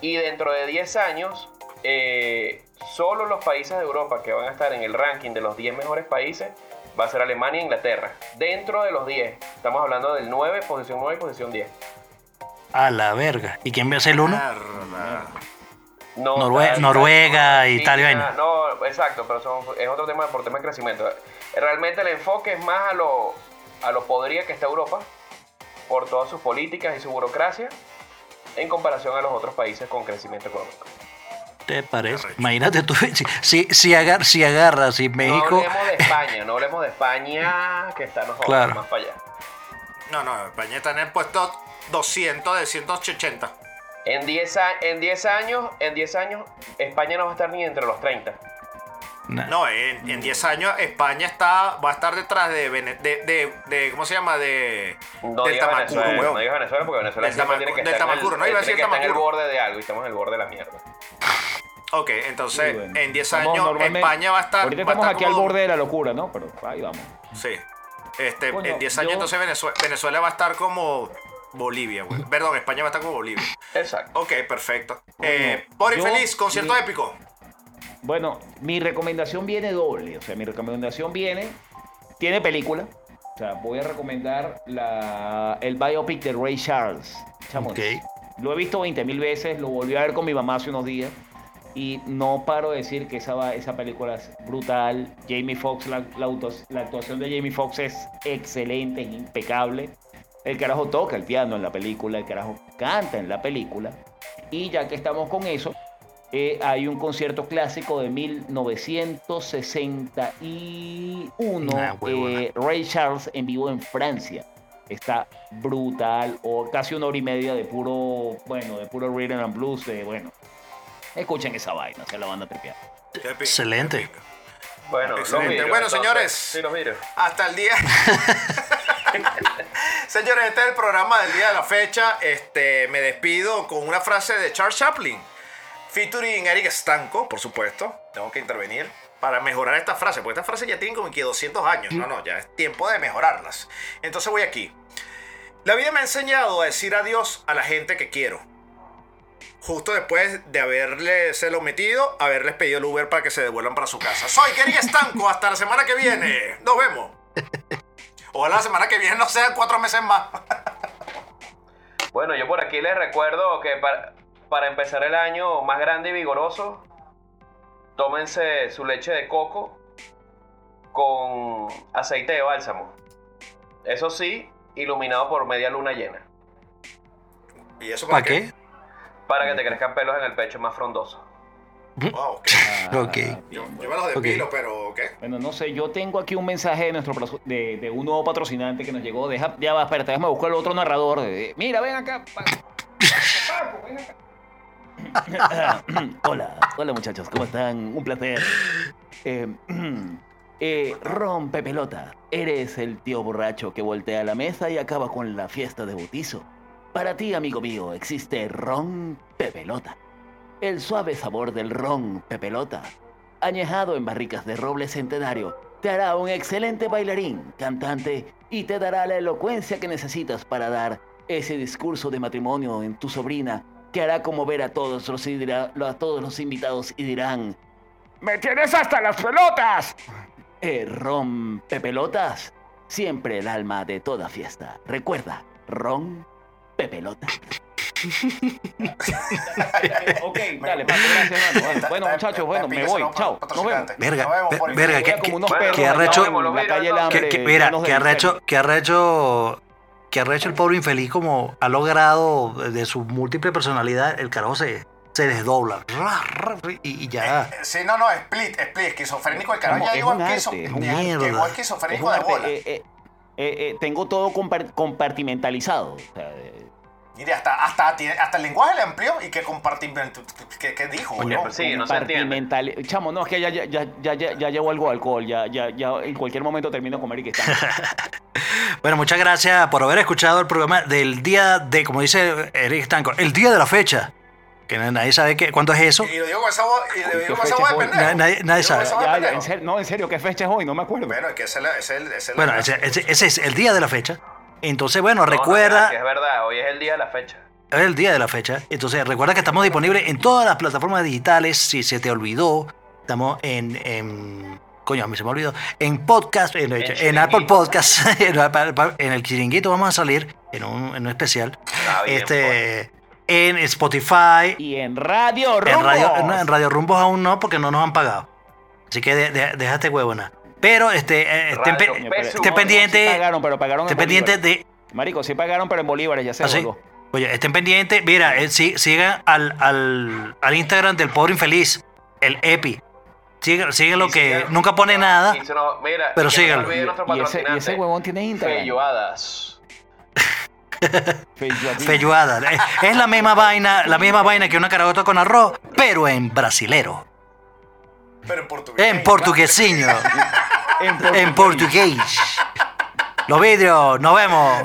Y dentro de 10 años, eh, solo los países de Europa que van a estar en el ranking de los 10 mejores países va a ser Alemania e Inglaterra. Dentro de los 10. Estamos hablando del 9, posición 9 y posición 10. A la verga. ¿Y quién va a ser el 1? No, Norue- está- Noruega, Italia, vaina. No, exacto, pero son- es otro tema por tema de crecimiento. Realmente el enfoque es más a lo, a lo podría que está Europa por todas sus políticas y su burocracia en comparación a los otros países con crecimiento económico. ¿Te parece? Imagínate tú, si, si, si, agar- si agarras, si No México... hablemos de España, no hablemos de España que está nosotros Claro. más para allá. No, no, España está en el puesto 200 de 180. En 10, a- en 10 años, en 10 años, España no va a estar ni entre los 30. Nah. No, en, en 10 años España está, va a estar detrás de, Vene- de, de, de- ¿cómo se llama? De, No del Tamacuro, Venezuela, weón. no digas Venezuela porque Venezuela Del tiene que del estar en el- Tamacuro, no iba a decir que estar en el Tamacuro. borde de algo y estamos en el borde de la mierda. Ok, entonces Sí, bueno. en 10 Estamos años España va a estar. Ahorita estamos estar aquí al como- borde de la locura, ¿no? Pero ahí vamos. Sí. Este, Coño, en 10 años yo- entonces Venezuela, Venezuela va a estar como Bolivia, güey. Perdón, España va a estar como Bolivia. Exacto. Ok, perfecto. Eh, Por infeliz, concierto mi- épico. Bueno, mi recomendación viene doble. O sea, mi recomendación viene. Tiene película. O sea, voy a recomendar la, el biopic de Ray Charles. Chamos, Ok. Lo he visto 20 mil veces. Lo volví a ver con mi mamá hace unos días. Y no paro de decir que esa, va- esa película es brutal. Jamie Foxx, la, la la actuación de Jamie Foxx es excelente, es impecable. El carajo toca el piano en la película, el carajo canta en la película. Y ya que estamos con eso, eh, hay un concierto clásico de 1961, Nah, eh, Ray Charles en vivo en Francia. Está brutal, o casi una hora y media de puro, bueno, de puro rhythm and blues, de, bueno, escuchen esa vaina, se la van a tripear. Excelente. Bueno, los Excelente. vidrios, Bueno, entonces. señores. Sí. Hasta el día. Señores, este es el programa del día de la fecha. Este, me despido con una frase de Charles Chaplin. Featuring Eric Stanco, por supuesto. Tengo que intervenir para mejorar esta frase, porque estas frases ya tienen como que 200 años. No, no, ya es tiempo de mejorarlas. Entonces voy aquí. La vida me ha enseñado a decir adiós a la gente que quiero. Justo después de haberle se lo metido, haberles pedido el Uber para que se devuelvan para su casa. Soy Eric Estanco, hasta la semana que viene. Nos vemos. Ojalá la semana que viene no sean cuatro meses más. Bueno, yo por aquí les recuerdo que para, para empezar el año más grande y vigoroso, tómense su leche de coco con aceite de bálsamo. Eso sí, iluminado por media luna llena. ¿Y eso ¿Para qué? Para que te crezcan pelos en el pecho más frondoso. Wow, ok. Ok. Yo, yo me los depilo, pero ¿ok? Bueno, no sé, yo tengo aquí un mensaje de nuestro de, de un nuevo patrocinante que nos llegó. Deja, ya va, espérate, déjame buscar el otro narrador. Mira, ven acá. Paco, ven acá. hola, hola muchachos, ¿cómo están? Un placer. Eh, eh, rompe pelota. Eres el tío borracho que voltea la mesa y acaba con la fiesta de bautizo. Para ti, amigo mío, existe ron pelota. El suave sabor del ron pepelota, añejado en barricas de roble centenario, te hará un excelente bailarín, cantante y te dará la elocuencia que necesitas para dar ese discurso de matrimonio en tu sobrina que hará conmover a todos a todos los invitados y dirán ¡Me tienes hasta las pelotas! Eh, ron pepelotas, siempre el alma de toda fiesta. Recuerda, ron pepelota. ok, dale, Paco, gracias, hermano. Bueno, Bueno, muchachos, bueno, me voy. Chao. Nos vemos. Verga, verga, que, que- unos Bueno, perros que arrecho- que- mira, que arrecho, que arrecho, que arrecho el pobre infeliz como ha logrado de su múltiple personalidad, el carajo se, se desdobla. Ra, ra, Y, y ya. Eh, Sí, no, no, split, split, esquizofrénico. El carajo ya llegó un a arte, esquizo- es un Mierda. Llegó esquizofrénico de bola. eh, eh, eh, eh, tengo todo compar- compartimentalizado. O sea, eh, Mire, hasta, hasta, hasta el lenguaje le amplió y que compartimentó. ¿Qué, qué dijo? Coño, weón? pero sí, no se compartimental- Chamo, no, es que ya, ya, ya, ya, ya, ya llevo algo de alcohol. Ya, ya, ya en cualquier momento termino de comer y que está. Bueno, muchas gracias por haber escuchado el programa del día de, como dice Eric Stanco, el día de la fecha. Que nadie sabe qué, cuándo es eso. Y lo digo con esa voz, y lo ¿Qué digo con esa fecha voz de pendejo. Nadie- nadie sabe. Ya, en serio, no, en serio, ¿qué fecha es hoy? No me acuerdo. Bueno, es que ese es el- ese es el- ese es el- Bueno, ese, ese- ese es el día de la fecha. Entonces, bueno, No, no, recuerda. que es verdad, hoy es el día de la fecha. Es el día de la fecha. Entonces, recuerda que estamos disponibles en todas las plataformas digitales. Si se te olvidó, estamos en. en- coño, a mí se me olvidó. En podcast, en, en. Apple Podcast, en, en el Chiringuito vamos a salir en un, en un especial. Está bien, pues. este, en Spotify, Y en Radio en Rumbos. Radio, no, en Radio Rumbos aún no, porque no nos han pagado. Así que de- de- déjate huevona. Pero este, eh, estén, pe- Radio Coño, pero- Peso. estén no, pendientes. sí pagaron, pero pagaron estén pendientes bolívares. de Marico, sí pagaron, pero en bolívares, ya se ¿Ah, sí? Oye, estén pendientes. Mira, eh, sí- sigan al, al, al Instagram del pobre infeliz, el EPI. Sigan, sigan lo que sigan- nunca pone nada. Se nos- mira, Pero síganlo. Y ese, y ese huevón tiene Instagram. Felloadas. Es, es la misma vaina, la misma vaina que una caragota con arroz, pero en brasilero. Pero en portugués. En portuguesiño. En En portugués. Los vidrios, nos vemos.